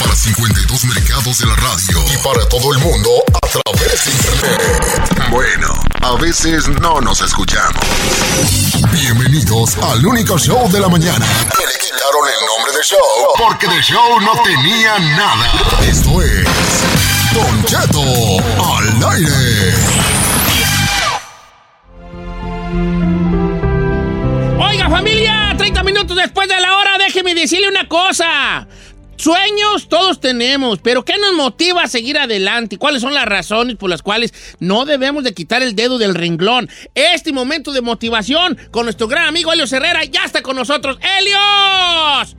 Para 52 mercados de la radio y para todo el mundo a través de internet. Bueno, a veces no nos escuchamos. Bienvenidos al único show de la mañana. Que le quitaron el nombre de show porque de show no tenía nada. Esto es Don Cheto al aire. Oiga, familia, 30 minutos después de la hora, déjeme decirle una cosa. Sueños todos tenemos, pero ¿qué nos motiva a seguir adelante? ¿Cuáles son las razones por las cuales no debemos de quitar el dedo del renglón? Este momento de motivación con nuestro gran amigo Helios Herrera ya está con nosotros. ¡Helios!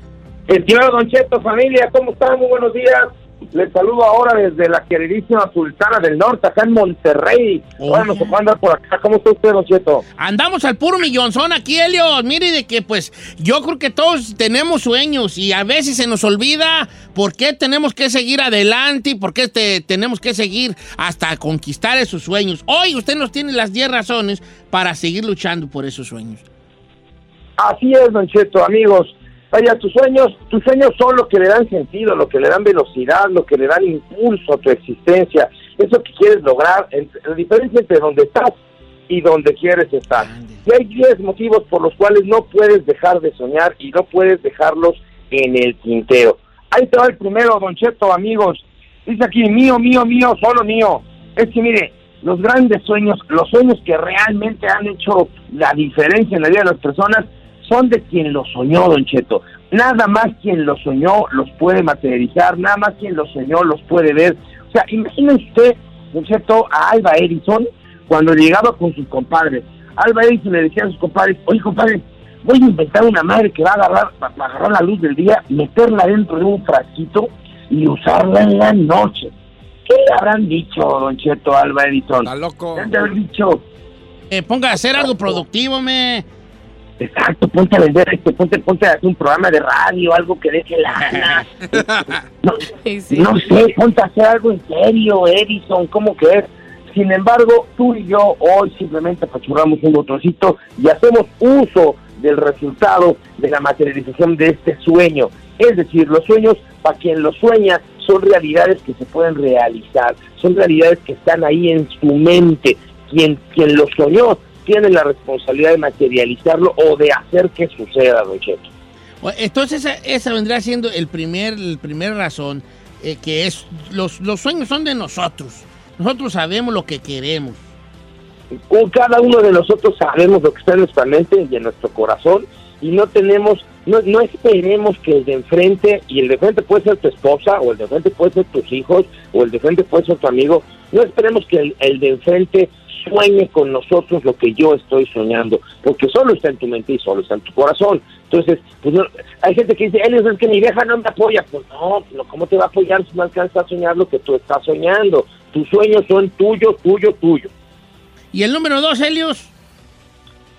Estimado Don Cheto, familia, ¿cómo están? Muy buenos días. Les saludo ahora desde la queridísima Sultana del Norte, acá en Monterrey. Ahora nos tocó andar por acá. ¿Cómo está usted, Don Cheto? Andamos al puro millonzón aquí, Helios. Mire, de que pues yo creo que todos tenemos sueños y a veces se nos olvida por qué tenemos que seguir adelante y por qué te- tenemos que seguir hasta conquistar esos sueños. Hoy usted nos tiene las 10 razones para seguir luchando por esos sueños. Así es, Don Cheto, amigos. Vaya, tus sueños, tus sueños son lo que le dan sentido, lo que le dan velocidad, lo que le dan impulso a tu existencia. Eso que quieres lograr, la diferencia entre donde estás y donde quieres estar. Y hay 10 motivos por los cuales no puedes dejar de soñar y no puedes dejarlos en el tintero. Ahí te va el primero, Don Cheto, amigos. Dice aquí, mío, mío, mío, solo mío. Es que mire, los grandes sueños, los sueños que realmente han hecho la diferencia en la vida de las personas, son de quien los soñó, Don Cheto. Nada más quien los soñó los puede materializar, nada más quien los soñó los puede ver. O sea, imagínese usted, Don Cheto, a Alba Edison cuando llegaba con sus compadres. Alba Edison le decía a sus compadres, oye, compadre, voy a inventar una madre que va a agarrar, va a agarrar la luz del día, meterla dentro de un frasquito y usarla en la noche. ¿Qué le habrán dicho, Don Cheto, a Alba Edison? Está loco. De haber dicho, Eh, ponga a hacer algo productivo, me. Exacto, ponte a vender esto, ponte, ponte a hacer un programa de radio, algo que deje lana. No, no sé, ponte a hacer algo en serio, Edison, ¿cómo que es? Sin embargo, tú y yo hoy simplemente apachurramos un botoncito y hacemos uso del resultado de la materialización de este sueño. Es decir, los sueños, para quien los sueña, son realidades que se pueden realizar, son realidades que están ahí en su mente. Quien, quien lo soñó tiene la responsabilidad de materializarlo o de hacer que suceda, don Cheto. Entonces, esa, esa vendría siendo el primer, el primer razón, eh, que es, los, los sueños son de nosotros. Nosotros sabemos lo que queremos. Cada uno de nosotros sabemos lo que está en nuestra mente y en nuestro corazón y no tenemos, no, no esperemos que el de enfrente, y el de enfrente puede ser tu esposa, o el de enfrente puede ser tus hijos, o el de enfrente puede ser tu amigo, no esperemos que el, el de enfrente sueñe con nosotros lo que yo estoy soñando, porque solo está en tu mente y solo está en tu corazón. Entonces, pues no- hay gente que dice, Elios, es que mi vieja no me apoya. Pues no, ¿cómo te va a apoyar si no alcanza a soñar lo que tú estás soñando? Tus sueños son tuyos, tuyo, tuyo. ¿Y el número dos, Helios?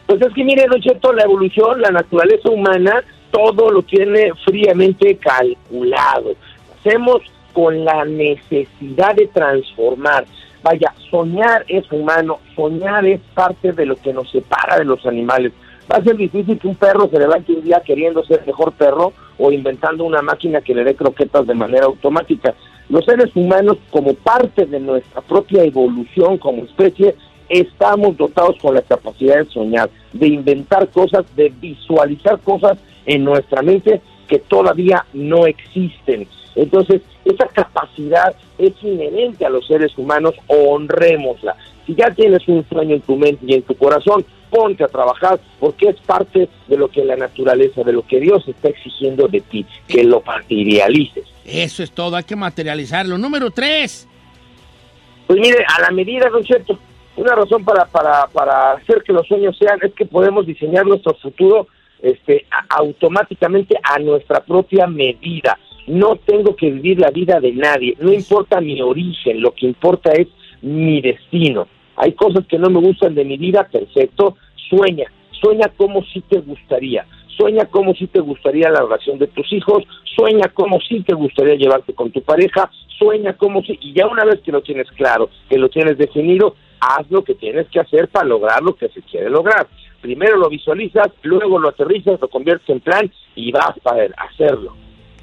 Pues es que mire, Don Cheto, la evolución, la naturaleza humana, todo lo tiene fríamente calculado. Hacemos con la necesidad de transformar. Vaya, soñar es humano, soñar es parte de lo que nos separa de los animales. Va a ser difícil que un perro se levante un día queriendo ser mejor perro o inventando una máquina que le dé croquetas de manera automática. Los seres humanos, como parte de nuestra propia evolución como especie, estamos dotados con la capacidad de soñar, de inventar cosas, de visualizar cosas en nuestra mente que todavía no existen. Entonces, esa capacidad es inherente a los seres humanos, honrémosla. Si ya tienes un sueño en tu mente y en tu corazón, ponte a trabajar porque es parte de lo que la naturaleza, de lo que Dios está exigiendo de ti, que lo materialices. Eso es todo, hay que materializarlo. Número tres. Pues mire, a la medida, Don Cheto, una razón para, para, para hacer que los sueños sean es que podemos diseñar nuestro futuro este, automáticamente a nuestra propia medida. No tengo que vivir la vida de nadie, no importa mi origen, lo que importa es mi destino. Hay cosas que no me gustan de mi vida, perfecto, sueña, sueña como si te gustaría, sueña como si te gustaría la relación de tus hijos, sueña como si te gustaría llevarte con tu pareja, sueña como si, y ya una vez que lo tienes claro, que lo tienes definido, haz lo que tienes que hacer para lograr lo que se quiere lograr. Primero lo visualizas, luego lo aterrizas, lo conviertes en plan y vas para hacerlo.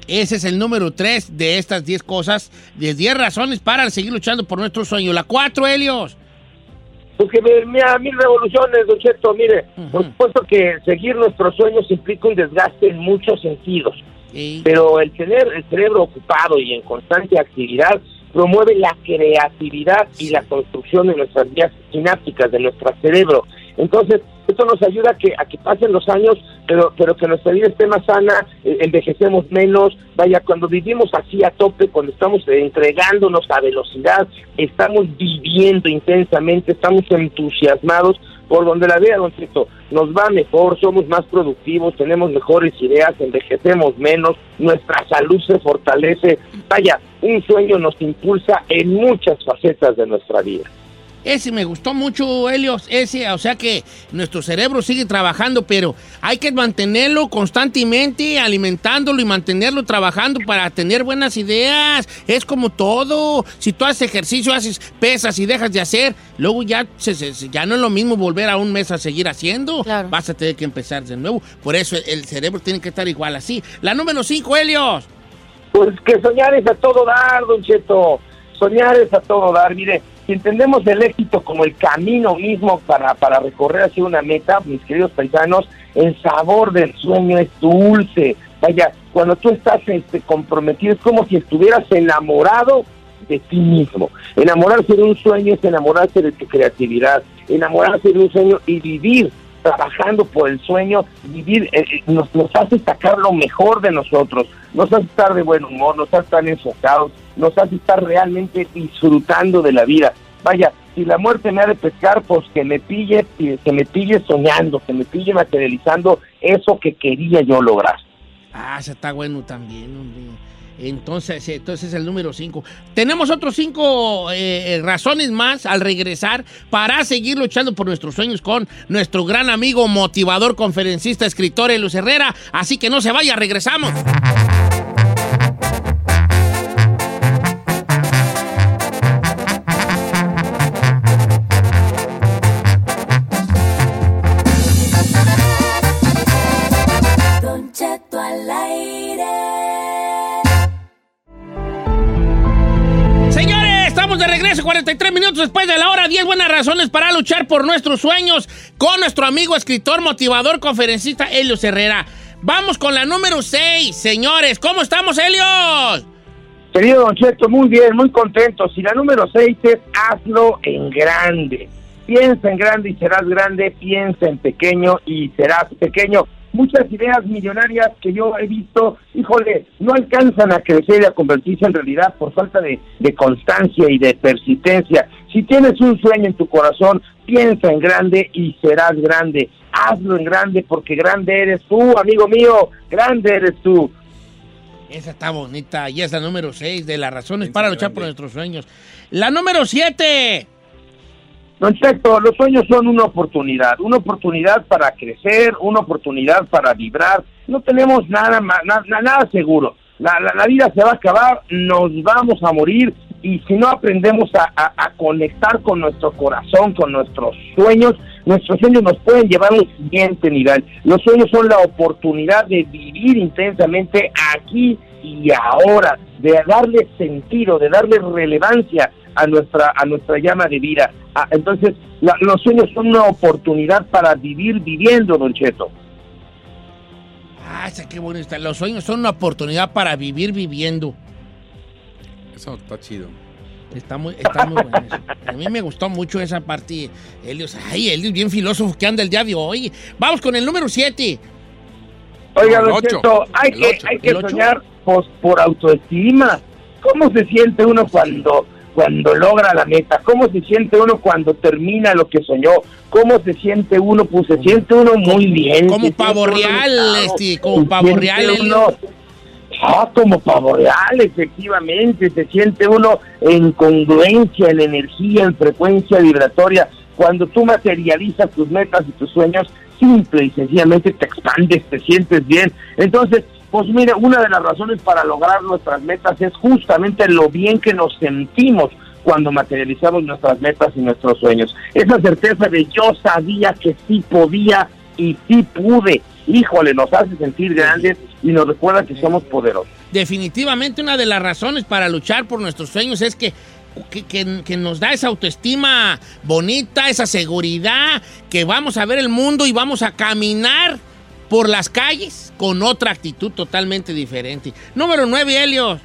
Ese es el número tres de estas diez cosas, de diez razones para seguir luchando por nuestro sueño. La cuatro, Helios. Porque mira, mil revoluciones, Don Cheto, mire, por supuesto que seguir nuestros sueños implica un desgaste en muchos sentidos, pero el tener el cerebro ocupado y en constante actividad promueve la creatividad y la construcción de nuestras vías sinápticas, de nuestro cerebro. Entonces, esto nos ayuda a que, a que pasen los años, pero, pero que nuestra vida esté más sana, eh, envejecemos menos. Vaya, cuando vivimos así a tope, cuando estamos entregándonos a velocidad, estamos viviendo intensamente, estamos entusiasmados por donde la vida, don Tito, nos va mejor, somos más productivos, tenemos mejores ideas, envejecemos menos, nuestra salud se fortalece. Vaya, un sueño nos impulsa en muchas facetas de nuestra vida. Ese me gustó mucho, Helios. Ese, o sea que nuestro cerebro sigue trabajando, pero hay que mantenerlo constantemente, alimentándolo y mantenerlo trabajando para tener buenas ideas. Es como todo. Si tú haces ejercicio, haces pesas y dejas de hacer, luego ya, ya no es lo mismo volver a un mes a seguir haciendo. Vas a tener que empezar de nuevo. Por eso el cerebro tiene que estar igual así. La número 5, Helios. Pues que soñar es a todo dar, don Cheto. Soñar es a todo dar. Mire, si entendemos el éxito como el camino mismo para, para recorrer hacia una meta, mis queridos paisanos, el sabor del sueño es dulce. Vaya, cuando tú estás este, comprometido es como si estuvieras enamorado de ti mismo. Enamorarse de un sueño es enamorarse de tu creatividad, enamorarse de un sueño y vivir trabajando por el sueño, vivir, eh, eh, nos, nos hace sacar lo mejor de nosotros, nos hace estar de buen humor, nos hace estar enfocados, nos hace estar realmente disfrutando de la vida. Vaya, si la muerte me ha de pescar, pues que me pille, que me pille soñando, que me pille materializando eso que quería yo lograr. Ah, eso está bueno también, hombre. Entonces, entonces el número 5. Tenemos otros cinco eh, eh, razones más al regresar para seguir luchando por nuestros sueños con nuestro gran amigo, motivador, conferencista, escritor Elus Herrera. Así que no se vaya, regresamos. De regreso, 43 minutos después de la hora, 10 buenas razones para luchar por nuestros sueños con nuestro amigo, escritor, motivador, conferencista Helios Herrera. Vamos con la número 6, señores. ¿Cómo estamos, Helios? Querido Don Cheto, muy bien, muy contento. Si la número 6 es hazlo en grande. Piensa en grande y serás grande, piensa en pequeño y serás pequeño muchas ideas millonarias que yo he visto, híjole, no alcanzan a crecer y a convertirse en realidad por falta de, constancia y de persistencia. Si tienes un sueño en tu corazón, piensa en grande y serás grande. Hazlo en grande porque grande eres tú, amigo mío, grande eres tú. Esa está bonita y es la número 6 de las razones para luchar por nuestros sueños. La número 7. Don Cheto, los sueños son una oportunidad, una oportunidad para crecer, una oportunidad para vibrar. No tenemos nada, nada, nada seguro. La, la, vida se va a acabar, nos vamos a morir y si no aprendemos a, a- conectar con nuestro corazón, con nuestros sueños, nuestros sueños nos pueden llevar a un siguiente nivel. Los sueños son la oportunidad de vivir intensamente aquí y ahora, de darle sentido, de darle relevancia a nuestra a nuestra llama de vida. Ah, entonces, la- los sueños son una oportunidad para vivir viviendo, Don Cheto. Ah, qué bueno está. Los sueños son una oportunidad para vivir viviendo. Eso está chido. Está muy, está muy bueno eso. A mí me gustó mucho esa parte. Helios, ay, Helios, bien filósofo que anda el día de hoy. Vamos con el número 7. Oiga, Don. Cheto, hay El que, ocho. hay que soñar pues, por autoestima. ¿Cómo se siente uno cuando, cuando logra la meta? ¿Cómo se siente uno cuando termina lo que soñó? ¿Cómo se siente uno? Pues se siente uno muy bien. como se pavo real, este, como pavo real, Ah, como pavo real, efectivamente. Se siente uno en congruencia, en energía, en frecuencia vibratoria. Cuando tú materializas tus metas y tus sueños, simple y sencillamente te expandes, te sientes bien. Entonces, pues mire, una de las razones para lograr nuestras metas es justamente lo bien que nos sentimos cuando materializamos nuestras metas y nuestros sueños. Esa certeza de yo sabía que sí podía y sí pude. Híjole, nos hace sentir grandes y nos recuerda que somos poderosos. Definitivamente una de las razones para luchar por nuestros sueños es que, que, que- que nos da esa autoestima bonita, esa seguridad, que vamos a ver el mundo y vamos a caminar por las calles con otra actitud totalmente diferente. Número 9, Helios.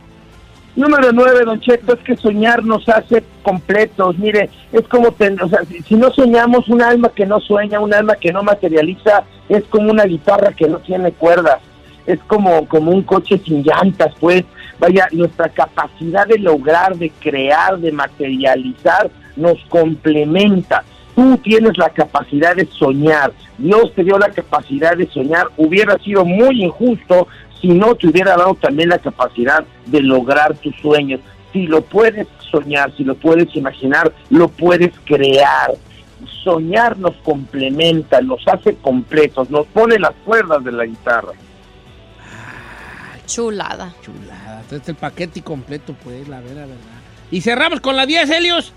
Número nueve, Don Cheto, es que soñar nos hace completos. Mire, es como, o sea, si, si no soñamos, un alma que no sueña, un alma que no materializa, es como una guitarra que no tiene cuerdas. Es como, como un coche sin llantas, pues. Vaya, nuestra capacidad de lograr, de crear, de materializar, nos complementa. Tú tienes la capacidad de soñar. Dios te dio la capacidad de soñar. Hubiera sido muy injusto si no te hubiera dado también la capacidad de lograr tus sueños. Si lo puedes soñar, si lo puedes imaginar, lo puedes crear. Soñar nos complementa, nos hace completos, nos pone las cuerdas de la guitarra. Chulada. Chulada, este el paquete completo, pues, la verdad, verdad. Y cerramos con la 10, Helios.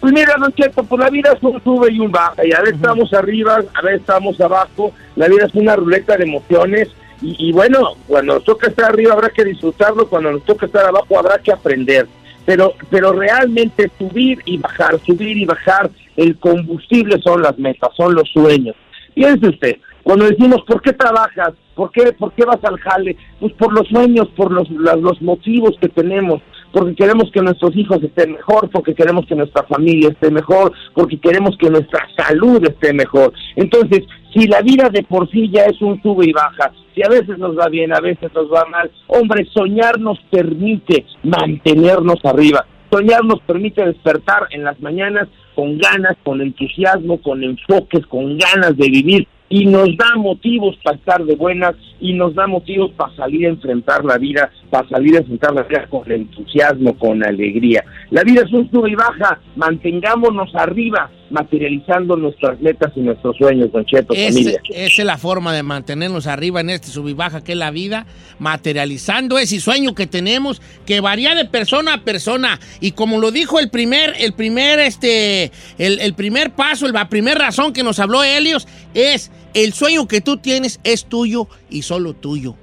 Pues mira, Don Cheto, pues la vida es un sube y un baja, y a veces estamos arriba, a veces estamos abajo, la vida es una ruleta de emociones, y, y bueno, cuando nos toca estar arriba habrá que disfrutarlo, cuando nos toca estar abajo habrá que aprender, pero, pero realmente subir y bajar, subir y bajar, el combustible son las metas, son los sueños. Piense usted, cuando decimos, ¿por qué trabajas? ¿Por qué, ¿Por qué vas al jale? Pues por los sueños, por los, los motivos que tenemos, porque queremos que nuestros hijos estén mejor, porque queremos que nuestra familia esté mejor, porque queremos que nuestra salud esté mejor. Entonces, si la vida de por sí ya es un sube y baja, si a veces nos va bien, a veces nos va mal, hombre, soñar nos permite mantenernos arriba. Soñar nos permite despertar en las mañanas con ganas, con entusiasmo, con enfoques, con ganas de vivir y nos da motivos para estar de buenas y nos da motivos para salir a enfrentar la vida, para salir a enfrentar la vida con entusiasmo, con alegría. La vida es un sube y baja, mantengámonos arriba, materializando nuestras metas y nuestros sueños, Don Cheto, Es- familia. esa es la forma de mantenernos arriba en este sub y baja que es la vida, materializando ese sueño que tenemos que varía de persona a persona. Y como lo dijo el primer, el primer, este, el, el primer paso, la primera razón que nos habló Helios es el sueño que tú tienes es tuyo y solo tuyo.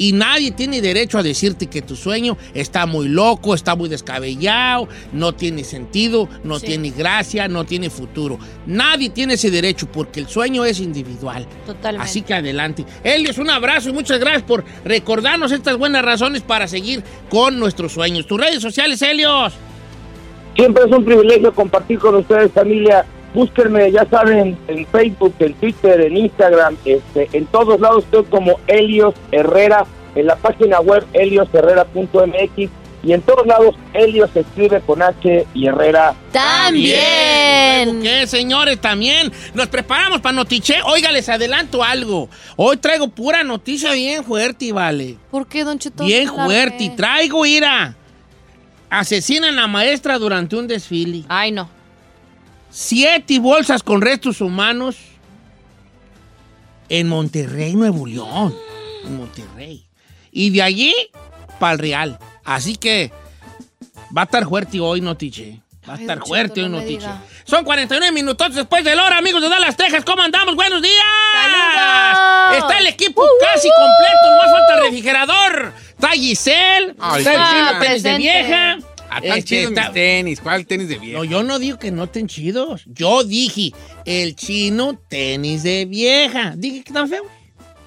Y nadie tiene derecho a decirte que tu sueño está muy loco, está muy descabellado, no tiene sentido, no Sí. tiene gracia, no tiene futuro. Nadie tiene ese derecho porque el sueño es individual. Totalmente. Así que adelante. Helios, un abrazo y muchas gracias por recordarnos estas buenas razones para seguir con nuestros sueños. Tus redes sociales, Helios. Siempre es un privilegio compartir con ustedes, familia. Búsquenme, ya saben, en Facebook, en Twitter, en Instagram, este, en todos lados estoy como Helios Herrera, en la página web heliosherrera.mx y en todos lados Helios se escribe con H y Herrera. También. ¿Qué, señores? También nos preparamos para Notiche. Oiga, les adelanto algo. Hoy traigo pura noticia bien fuerte, vale. ¿Por qué, Don Cheto? Bien fuerte. Traigo ira. Asesinan a maestra durante un desfile. Ay, no. Siete bolsas con restos humanos en Monterrey, Nuevo León. En Monterrey. Y de allí para el Real. Así que va a estar fuerte hoy, Notiche. Va a estar fuerte hoy, no Notiche. Son 49 minutos después del hora, amigos de Dallas, Texas. ¿Cómo andamos? ¡Buenos días! ¡Saludos! Está el equipo casi completo. Más falta el refrigerador. Está Giselle. Ay, está el chino de vieja. Ah, tan Este, chidos está- mis tenis. ¿Cuál tenis de vieja? No, yo no digo que no estén chidos. Yo dije, el chino tenis de vieja. Dije que están feos.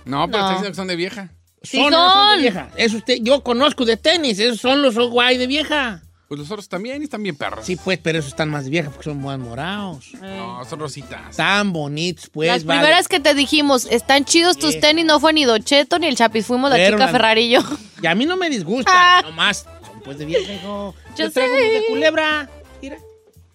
No, pero No. está diciendo que son de vieja. Sí son, son de vieja. Eso usted, yo conozco de tenis. Esos son los guay de vieja. Pues los otros también y están bien perros. Sí, pues, pero esos están más de vieja porque son más morados. No, son rositas. Tan bonitos, pues. Las vale. primeras que te dijimos, están chidos tus tenis, no fue ni Docheto ni el Chapis, fuimos la Fueron chica las- Ferrari y yo. Y a mí no me disgusta. Ah. Nomás pues de vieja, hijo. Yo Yo traigo sé. unos de culebra. Mira,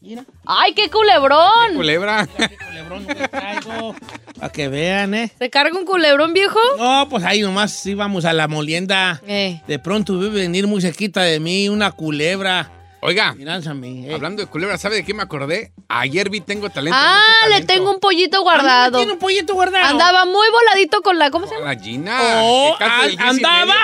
mira. ¡Ay, qué culebrón! Culebra. Qué culebrón que traigo. Para que vean, ¿eh? ¿Se carga un culebrón, viejo? No, pues ahí nomás íbamos a la molienda. Eh. De pronto vi venir muy cerquita de mí una culebra. Oiga, eh. hablando de culebra, ¿sabe de qué me acordé? Ayer vi Tengo Talento. Ah, mucho le talento. tengo un pollito A mí guardado. Tiene un pollito guardado. Andaba muy voladito con la. ¿Cómo se Con llama? la Gina. Oh, que casi an- del diez y andaba.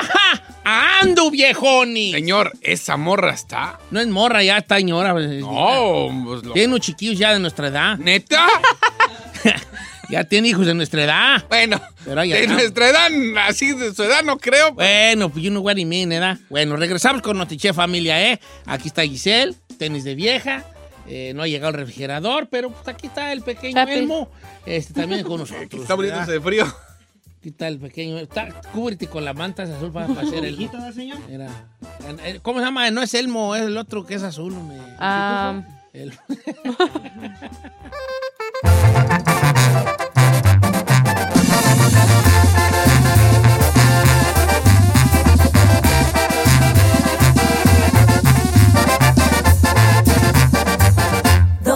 Ando, viejoni. Señor, esa morra está. No es morra, ya está señora. pues, No, pues lo- Tiene unos chiquillos ya de nuestra edad. ¿Neta? Ya tiene hijos de nuestra edad. Bueno, Pero de nuestra edad, así de su edad no creo. Bueno, pues you know what I mean, ¿verdad? Bueno, regresamos con Notiche Familia, ¿eh? Aquí está Giselle, tenis de vieja. eh, no ha llegado el refrigerador, pero pues aquí está el pequeño. Elmo. Este también con nosotros. Está muriéndose de frío. Aquí está el pequeño. Está, cúbrete con la manta azul para, para hacer el. Era, eh, ¿Cómo se llama? No es Elmo, es el otro que es azul. me- Ah, el-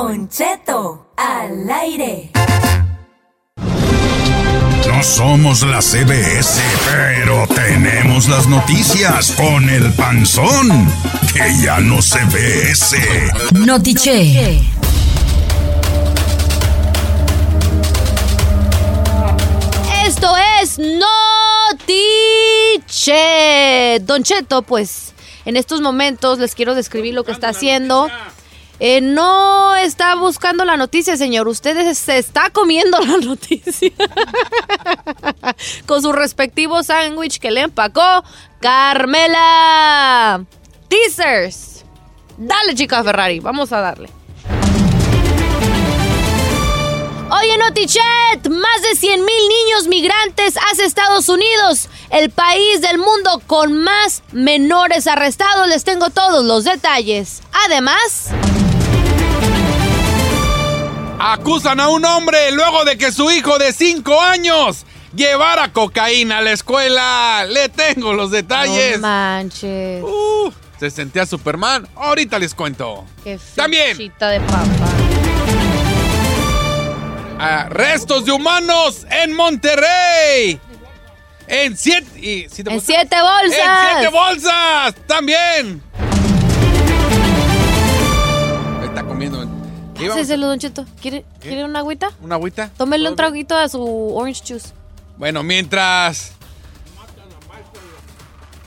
Don Cheto, al aire. No somos la CBS, pero tenemos las noticias con el panzón, que ya no se ve ese. Notiche. Esto es Notiche. Don Cheto, pues en estos momentos les quiero describir lo que está haciendo. Eh, no está buscando la noticia, señor. Usted se está comiendo la noticia. Con su respectivo sándwich que le empacó Carmela. Teasers. Dale, chica Ferrari. Vamos a darle. Oye, Notichet, más de 100 mil niños migrantes hacia Estados Unidos, el país del mundo con más menores arrestados. Les tengo todos los detalles. Además, Acusan a un hombre luego de que su hijo de 5 años llevara cocaína a la escuela. Le tengo los detalles. no manches, Uh, se sentía Superman. Ahorita les cuento. qué También. de papa. Restos de humanos en Monterrey. En siete. y- ¿siete En siete bolsas. ¡En siete bolsas! ¡También! Páseselo, Don Cheto. ¿Quiere, ¿Quiere una agüita? ¿Una agüita? Tómele un traguito a su orange juice. Bueno, mientras.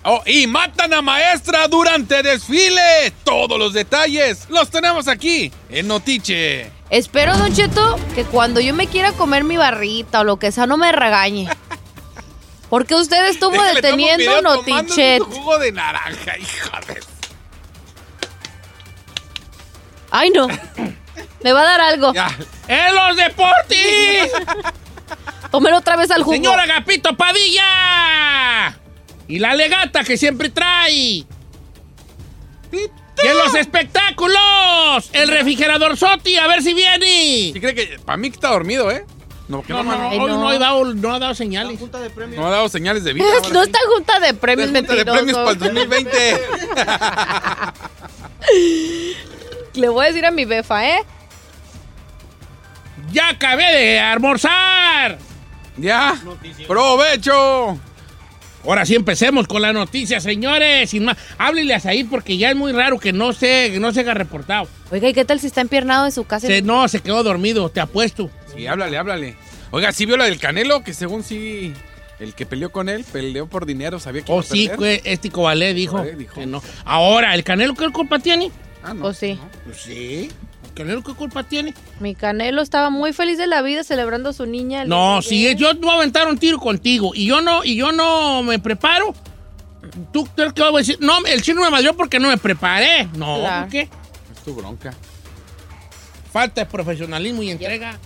Oh, y matan a maestra durante desfile. Todos los detalles los tenemos aquí en Notiche. Espero, Don Cheto, que cuando yo me quiera comer mi barrita o lo que sea, no me regañe. Porque usted estuvo Déjale, deteniendo su jugo de naranja, hija de... Ay, no. Me va a dar algo. Ya. ¡En los deportes! Tómelo otra vez al jugo. Señor Agapito Padilla. Y la legata que siempre trae. Y en los espectáculos, el refrigerador Soti, a ver si viene. ¿Sí cree que para mí que está dormido, eh? No, No, no, no, hoy no. no ha dado, no ha dado señales. no ha dado señales de vida. no está junta de premios De junta de premios para el mentiroso. 2020. Le voy a decir a mi befa, ¿eh? Ya acabé de almorzar. ya. Provecho. Ahora sí empecemos con la noticia, señores. Sin más, hábleles ahí porque ya es muy raro que no se, que no se haga reportado. Oiga, ¿y qué tal si está empiernado en su casa? Se- no, se quedó dormido, te apuesto. Sí, háblale, háblale. Oiga, ¿sí vio la del Canelo? Que según sí El que peleó con él, peleó por dinero, sabía que Oh, iba a sí, perder. este Cobalé dijo, Cobalé dijo. que no. Ahora, ¿el Canelo qué culpa tiene? Ah, no. ¿O sí? Pues sí. ¿El Canelo qué culpa tiene? Mi Canelo estaba muy feliz de la vida celebrando a su niña. No, si de- yo voy a aventar un tiro contigo y yo no, y yo no me preparo, ¿tú crees que voy a decir? No, el chino me madrió porque no me preparé. No, Claro. ¿por qué? Es tu bronca. Falta de profesionalismo y entrega.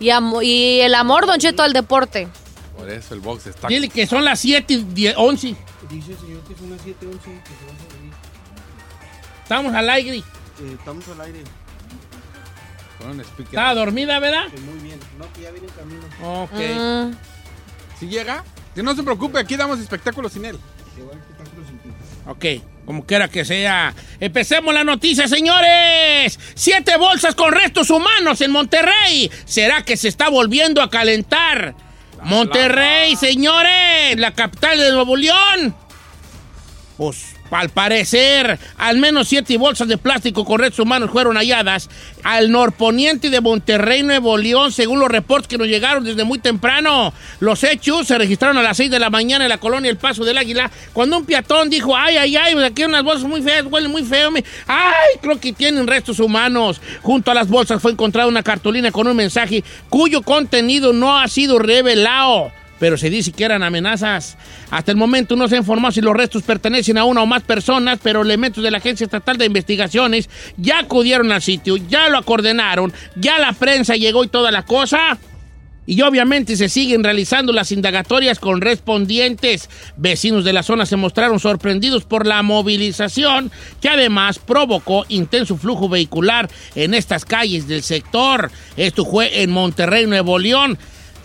Y, y el amor, Don Cheto, al deporte. Por eso el box está. Dile que son las 7 y 10, 11. Dice el señor que son las 7:11 que se va a. Estamos al aire. Eh, estamos al aire. Con un speaker. Estaba dormida, ¿verdad? Que muy bien. No, que ya viene en camino. Ok. Mm, Si llega, que no se preocupe, aquí damos espectáculos sin él. Ok, como quiera que sea. Empecemos la noticia, señores. Siete bolsas con restos humanos en Monterrey. ¿Será que se está volviendo a calentar? Monterrey, señores, la capital de Nuevo León. Pues, al parecer, al menos siete bolsas de plástico con restos humanos fueron halladas al norponiente de Monterrey, Nuevo León, según los reportes que nos llegaron desde muy temprano. Los hechos se registraron a las 6 de la mañana en la colonia El Paso del Águila, cuando un peatón dijo, ay, ay, ay, aquí hay unas bolsas muy feas, huelen muy feo. Ay, creo que tienen restos humanos. Junto a las bolsas fue encontrada una cartulina con un mensaje cuyo contenido no ha sido revelado pero se dice que eran amenazas. Hasta el momento no se ha informado si los restos pertenecen a una o más personas, pero elementos de la Agencia Estatal de Investigaciones ya acudieron al sitio, ya lo acordenaron, ya la prensa llegó y toda la cosa. Y obviamente se siguen realizando las indagatorias con respondientes. Vecinos de la zona se mostraron sorprendidos por la movilización que además provocó intenso flujo vehicular en estas calles del sector. Esto fue en Monterrey, Nuevo León.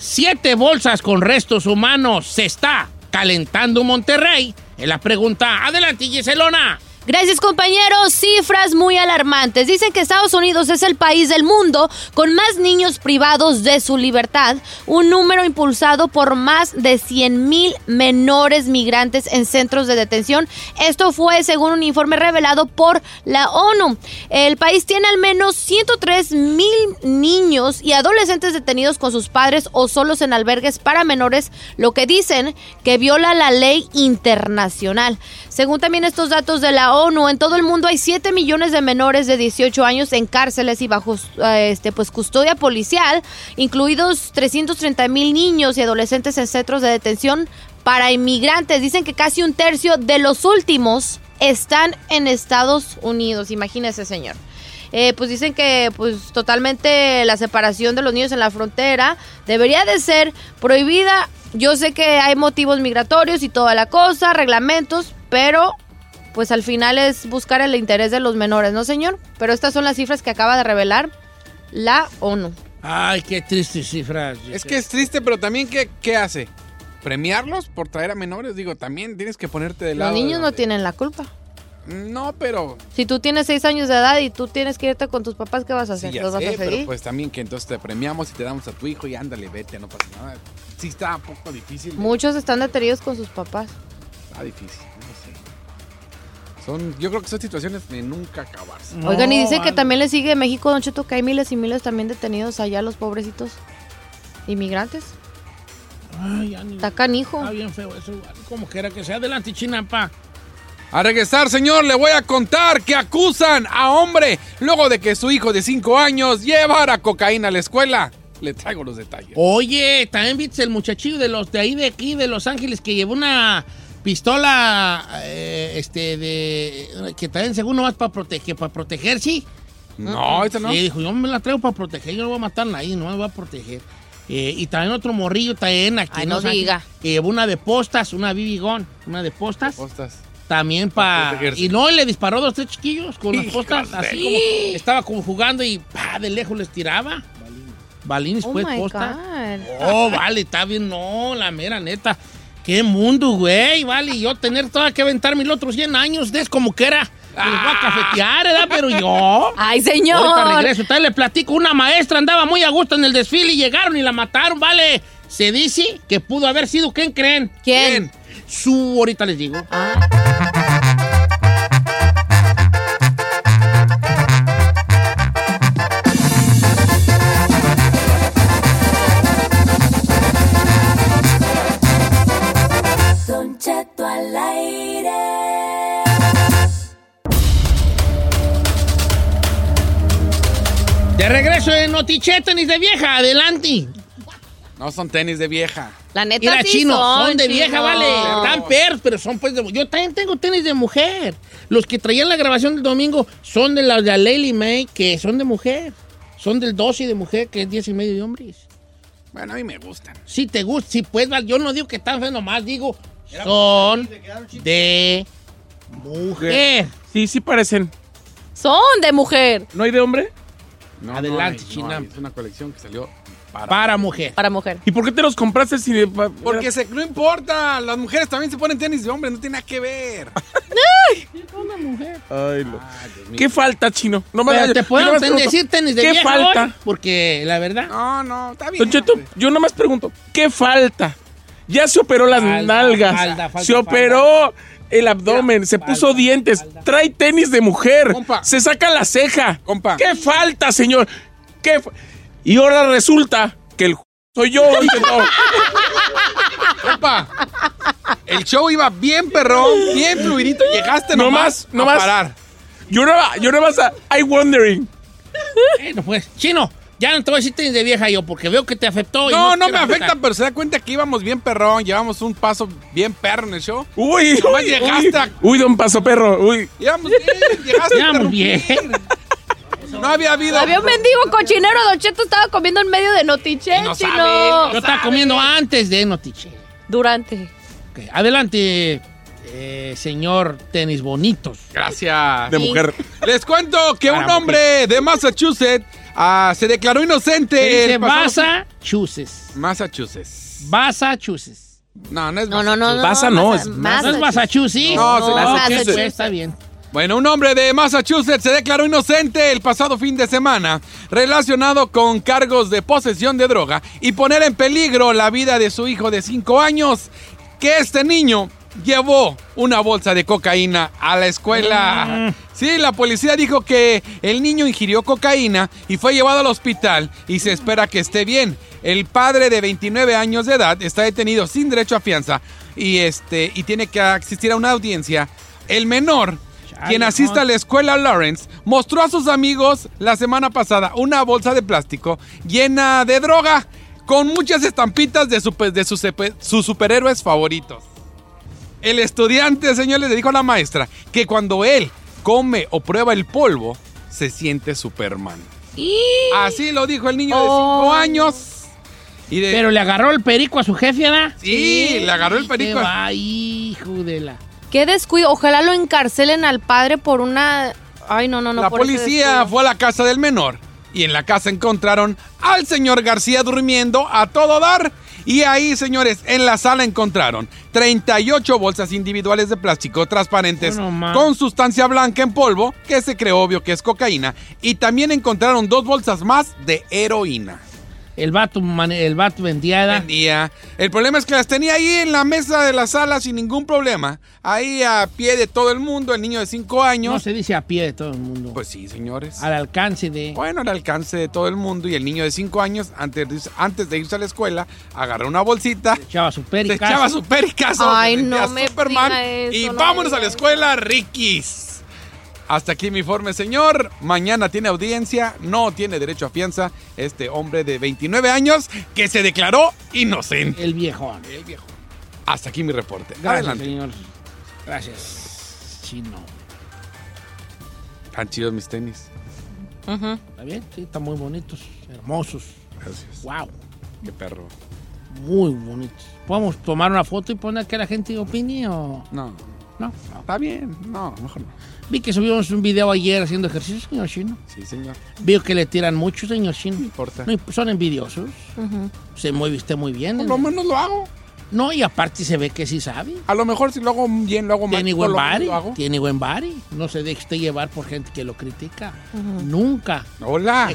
Siete bolsas con restos humanos. Se está calentando Monterrey. En la pregunta, adelante Giselona. Gracias compañeros, cifras muy alarmantes. Dicen que Estados Unidos es el país del mundo con más niños privados de su libertad, un número impulsado por más de 100 mil menores migrantes en centros de detención. Esto fue según un informe revelado por la ONU. El país tiene al menos 103 mil niños y adolescentes detenidos con sus padres o solos en albergues para menores, lo que dicen que viola la ley internacional. Según también estos datos de la ONU, en todo el mundo hay 7 millones de menores de 18 años en cárceles y bajo eh, este, pues, custodia policial, incluidos 330 mil niños y adolescentes en centros de detención para inmigrantes. Dicen que casi un tercio de los últimos están en Estados Unidos. Imagínese, señor. Eh, pues dicen que pues totalmente la separación de los niños en la frontera debería de ser prohibida. Yo sé que hay motivos migratorios y toda la cosa, reglamentos, pero pues al final es buscar el interés de los menores, ¿no, señor? Pero estas son las cifras que acaba de revelar la ONU. Ay, qué tristes cifras. Es que es triste, pero también, ¿qué, qué hace? ¿Premiarlos por traer a menores? Digo, también tienes que ponerte de Los lado. niños de- no tienen la culpa. No, pero. Si tú tienes seis años de edad y tú tienes que irte con tus papás, ¿qué vas a Sí, hacer? ya ¿Los vas a sé, pero pues también que entonces te premiamos y te damos a tu hijo y ándale, vete, no pasa nada. Sí está un poco difícil. Muchos están detenidos con sus papás. Está difícil. Son, yo creo que son situaciones de nunca acabarse. Oigan, y dice que también le sigue México, Don Cheto, que hay miles y miles también detenidos allá, los pobrecitos inmigrantes. Ay, ya ni- Está canijo. Está bien feo eso. Como quiera que sea. Adelante, Chinampa. A regresar, señor, le voy a contar que acusan a hombre luego de que su hijo de 5 años llevara cocaína a la escuela. Le traigo los detalles. Oye, también viste el muchachillo de los de ahí de aquí, de Los Ángeles, que llevó una pistola, eh, este, de. que también según nomás para proteger, para protegerse. No, esta no. Sí, dijo, yo me la traigo para proteger, yo no voy a matar a nadie, no me voy a proteger. Eh, y también otro morrillo también aquí. Ay, no Ángeles, diga. Que llevó una de postas, una bibigón, una de postas. Postas. También para. Y no, y le disparó dos, tres chiquillos con las postas, de- así como. Estaba como jugando y pa, de lejos les tiraba. Balines, Oh pues, my posta. God. Oh, vale, está bien. No, la mera neta. Qué mundo, güey, vale. Y yo tener todavía que aventar mil otros 100 años, es como que era. Me los voy a cafetear, ¿verdad? Pero yo. Ay, señor. Ahorita regreso. Entonces le platico. Una maestra andaba muy a gusto en el desfile y llegaron y la mataron, vale. Se dice que pudo haber sido, ¿quién creen? ¿Quién? Su, ahorita les digo. De regreso en Notiche, tenis de vieja, adelante. No son tenis de vieja. La neta Mira, sí chino, son, son, de chino. vieja, vale. Están perros, pero son pues de Yo también tengo tenis de mujer. Los que traían la grabación del domingo son de las de Lely May, que son de mujer. Son del 12 de mujer, que es 10 y medio de hombres. Bueno, a mí me gustan. Si te gusta, si pues, yo no digo que están feos nomás, digo, son de mujer. Sí, sí parecen. Son de mujer. ¿No hay de hombre? No, Adelante, no hay, no Chinam. hay. Es una colección que salió para. Para mujer. Para mujer. ¿Y por qué te los compraste si de- Porque se, no importa, las mujeres también se ponen tenis de hombre, no tiene nada que ver. Ay, lo- ¿Qué falta, chino? No me- Pero te puedo decir tenis de ¿Qué vieja falta? hoy, porque la verdad... No, no, está bien. Don Cheto, yo nomás pregunto, ¿qué falta? Ya se operó las Falta, nalgas, falta, falta, se operó el abdomen, se puso dientes, trae tenis de mujer, Compa. se saca la ceja. Compa. ¿Qué falta, señor? ¿Qué fa- y ahora resulta que el soy yo. Compa, el show iba bien perrón, bien fluidito. Llegaste No nomás, más, no a más. parar. Yo no, yo no vas a I wondering. Bueno, pues, chino, ya no te voy a decir tenis de vieja yo, porque veo que te afectó. y No, no me afecta, afectar. pero se da cuenta que íbamos bien perrón, llevamos un paso bien perro en el show. Uy, uy, llegaste a- uy, don Paso Perro, uy. Íbamos bien, llegaste a Íbamos bien. No había habido. Había un mendigo cochinero, Don Cheto estaba comiendo en medio de Notiche, No chino. sabe, Yo estaba comiendo antes de Notiche. Durante. Ok, Adelante, eh, señor tenis bonitos. Gracias. De mujer. Les cuento que Para un hombre de Massachusetts ah, se declaró inocente. Se dice el pasado- Massachusetts. Massachusetts. Massachusetts. No, no es No, no, no. no Basa no, es ¿No es Massachusetts? No, Ok, Massachusetts. está bien. Bueno, un hombre de Massachusetts se declaró inocente el pasado fin de semana relacionado con cargos de posesión de droga y poner en peligro la vida de su hijo de 5 años, que este niño llevó una bolsa de cocaína a la escuela. Sí, la policía dijo que el niño ingirió cocaína y fue llevado al hospital y se espera que esté bien. El padre de 29 años de edad está detenido sin derecho a fianza y, este, y tiene que asistir a una audiencia. El menor quien asiste a la escuela Lawrence, mostró a sus amigos la semana pasada una bolsa de plástico llena de droga con muchas estampitas de, super- de sus superhéroes favoritos. El estudiante, señores, le dijo a la maestra que cuando él come o prueba el polvo, se siente Superman. Así lo dijo el niño de 5 Oh. años. Y de- Pero le agarró el perico a su jefe, ¿verdad? Sí, le agarró el perico. Va, hijo de la... Qué descuido. Ojalá lo encarcelen al padre por una. Ay, no, no, no. la por policía fue a la casa del menor y en la casa encontraron al señor García durmiendo a todo dar. Y ahí, señores, en la sala encontraron 38 bolsas individuales de plástico transparentes Bueno, con sustancia blanca en polvo, que se cree obvio que es cocaína. Y también encontraron dos bolsas más de heroína. El vato, el vato vendía. Vendía. El problema es que las tenía ahí en la mesa de la sala sin ningún problema. Ahí a pie de todo el mundo, el niño de 5 años. No se dice a pie de todo el mundo. Pues sí, señores. al alcance de... Bueno, al alcance de todo el mundo y el niño de 5 años, antes de, antes de irse a la escuela, agarró una bolsita, Echaba su se pericazo. echaba su pericazo, Ay, se no me Superman diga eso, y no vámonos a la escuela, Rikis. Hasta aquí mi informe, señor. Mañana tiene audiencia, no tiene derecho a fianza este hombre de 29 años que se declaró inocente. El viejón. El viejo. Hasta aquí mi reporte. Gracias, Adelante. señor. Gracias, chino. Tan chidos mis tenis. Ujú. ¿Está bien? Sí, están muy bonitos, hermosos. Gracias. Wow, Qué perro. muy bonitos. ¿Podemos tomar una foto y poner que la gente opine o...? No, No. está bien. No, mejor no. Vi que subimos un video ayer haciendo ejercicio, señor Chino. Sí, señor. Veo que le tiran mucho, señor Chino. No importa. No, son envidiosos. Se mueve usted muy bien. Por lo menos lo hago. No, y aparte se ve que sí sabe. A lo mejor si lo hago bien, lo hago mal. Tiene buen body. lo hago. Tiene buen body. No se deje usted llevar por gente que lo critica. Nunca. Hola.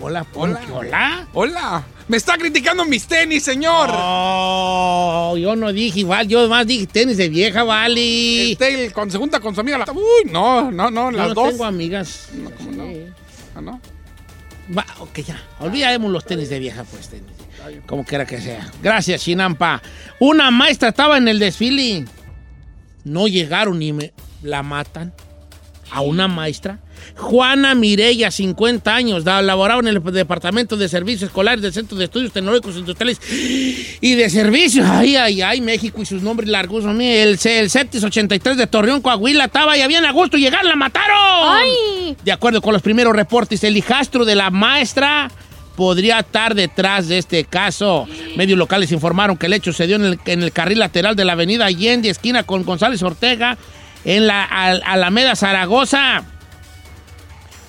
Hola, Hola. Hola. Hola. Me está criticando mis tenis, señor. Oh, yo no dije igual, yo más dije tenis de vieja, vale. Este, cuando se junta con su amiga, la... Uy, no, no, no, Yo las no dos. tengo amigas. ¿cómo no? Sí. Ah, ¿no? Va, ok, ya. Olvidemos los tenis de vieja, pues, tenis. Como quiera que sea. Gracias, Chinampa. Una maestra estaba en el desfile. No llegaron y me la matan. A una maestra. Juana Mireya, 50 años, laboraba en el Departamento de Servicios Escolares del Centro de Estudios Tecnológicos Industriales y de Servicios. Ay, ay, ay, México y sus nombres largos. hombre. El, el CETIS 83 de Torreón, Coahuila, estaba ya bien a gusto llegar, la mataron. ¡Ay! De acuerdo con los primeros reportes, el hijastro de la maestra podría estar detrás de este caso. Medios locales informaron que el hecho se dio en el, en el carril lateral de la avenida Allende, esquina con González Ortega, en la Al- Alameda Zaragoza.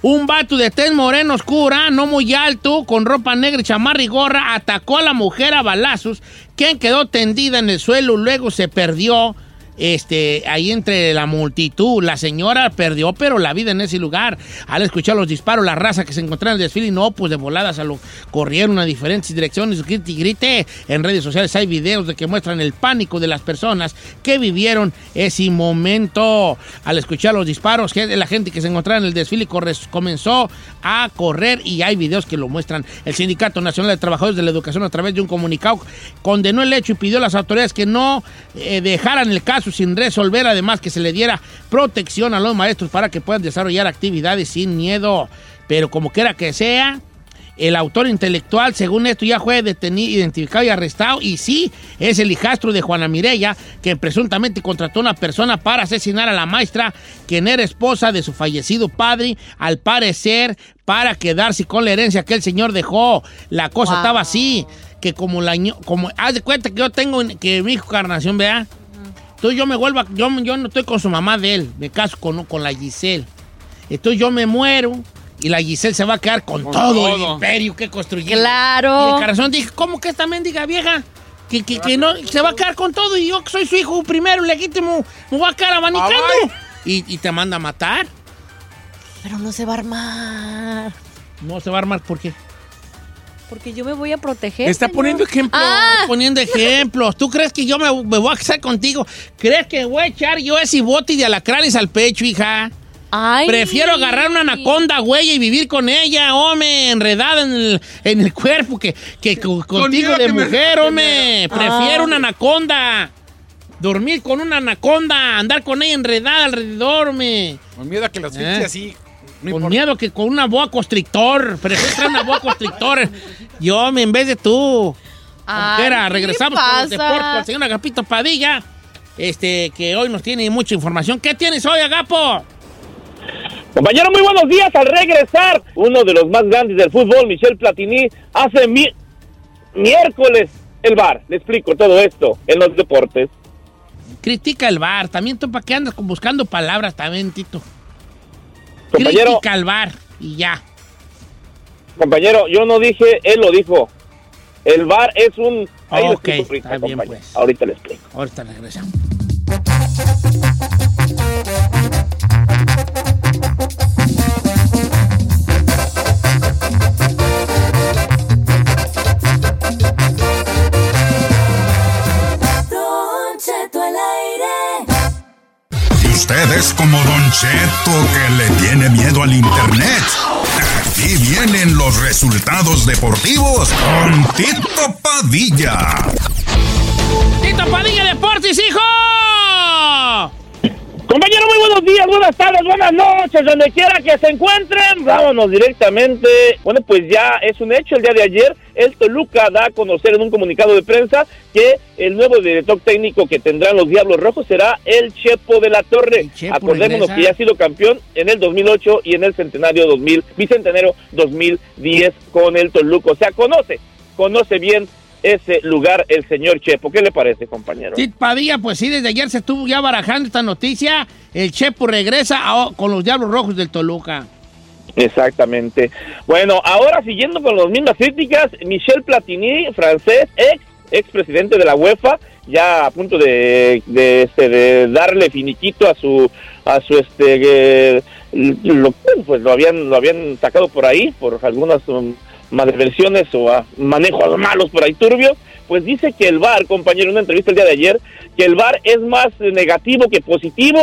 Un vato de tez moreno oscura, no muy alto, con ropa negra y chamarra y gorra, atacó a la mujer a balazos, quien quedó tendida en el suelo, luego se perdió este, ahí entre la multitud. La señora perdió, pero la vida en ese lugar. Al escuchar los disparos, la raza que se encontraba en el desfile, no, pues de voladas a lo corrieron a diferentes direcciones, grite y grite. En redes sociales hay videos de que muestran el pánico de las personas que vivieron ese momento. Al escuchar los disparos, la gente que se encontraba en el desfile comenzó a correr y hay videos que lo muestran. El Sindicato Nacional de Trabajadores de la Educación a través de un comunicado condenó el hecho y pidió a las autoridades que no eh, dejaran el caso sin resolver, además que se le diera protección a los maestros para que puedan desarrollar actividades sin miedo. Pero como quiera que sea, el autor intelectual, según esto, ya fue detenido, identificado y arrestado. Y sí, es el hijastro de Juana Mireya, que presuntamente contrató a una persona para asesinar a la maestra, quien era esposa de su fallecido padre, al parecer, para quedarse con la herencia que el señor dejó. La cosa Wow. estaba así, que como la como haz de cuenta que yo tengo, que mi hijo Carnación, vea. Entonces yo me vuelvo, a- yo, yo no estoy con su mamá de él, me caso con, con la Giselle. Entonces yo me muero y la Giselle se va a quedar con, Con todo, todo. el imperio que construyó. Y Claro. el corazón dije, ¿cómo que esta mendiga vieja? Que, que, que no, se va a quedar con todo y yo que soy su hijo primero, legítimo, me voy a quedar abanicando. Y, y te manda a matar. Pero no se va a armar. No se va a armar, ¿por qué? Porque yo me voy a proteger. Está señor. poniendo ejemplo. Ah, Poniendo ejemplos. ¿Tú crees que yo me, me voy a casar contigo? ¿Crees que voy a echar yo ese bote de alacranes al pecho, hija? ay. Prefiero agarrar una anaconda, güey, y vivir con ella, hombre, enredada en el, en el cuerpo que, que co- contigo de que me- mujer, hombre. Prefiero una anaconda. Dormir con una anaconda, andar con ella enredada alrededor, hombre. Con miedo a que los Eh. así. No con miedo que con una boa constrictor. Prefiero una boa constrictor. Yo, en vez de tú. Ay, Quiera, ¿qué le regresamos con los pasa? deportes con el señor Agapito Padilla. Este, que hoy nos tiene mucha información. ¿Qué tienes hoy, Agapo? Compañero, muy buenos días. Al regresar, uno de los más grandes del fútbol, Michel Platini, hace mi- miércoles el bar. Le explico todo esto en los deportes. Critica el bar. También tú, ¿para qué andas con- buscando palabras también, Tito? Compañero, Critica el bar y ya. compañero, yo no dije, él lo dijo. El bar es un... Ahí Ok, ahorita, está bien, compañero. pues. Ahorita le explico. Ahorita regresamos. Usted es como Don Cheto que le tiene miedo al internet. Aquí vienen los resultados deportivos con Tito Padilla. Tito Padilla Deportes, hijo. Compañero, muy buenos días, buenas tardes, buenas noches, donde quiera que se encuentren. Vámonos directamente. Bueno, pues ya es un hecho. El día de ayer, el Toluca da a conocer en un comunicado de prensa que el nuevo director técnico que tendrán los Diablos Rojos será el Chepo de la Torre. Acordémonos regresa. que ya ha sido campeón en el 2008 y en el centenario 2000, bicentenario 2010 con el Toluca. O sea, conoce, conoce bien ese lugar el señor Chepo. ¿Qué le parece, compañero? Tito Padilla, pues sí, desde ayer se estuvo ya barajando esta noticia. El Chepo regresa a- con los Diablos Rojos del Toluca. Exactamente. Bueno, ahora siguiendo con las mismas críticas, Michel Platini, francés, ex ex presidente de la UEFA, ya a punto de, de, este, de darle finiquito a su a su este eh, lo, pues lo habían lo habían sacado por ahí por algunas um, malversiones o a manejos malos por ahí turbios, pues dice que el VAR, compañero, en una entrevista el día de ayer, que el VAR es más negativo que positivo,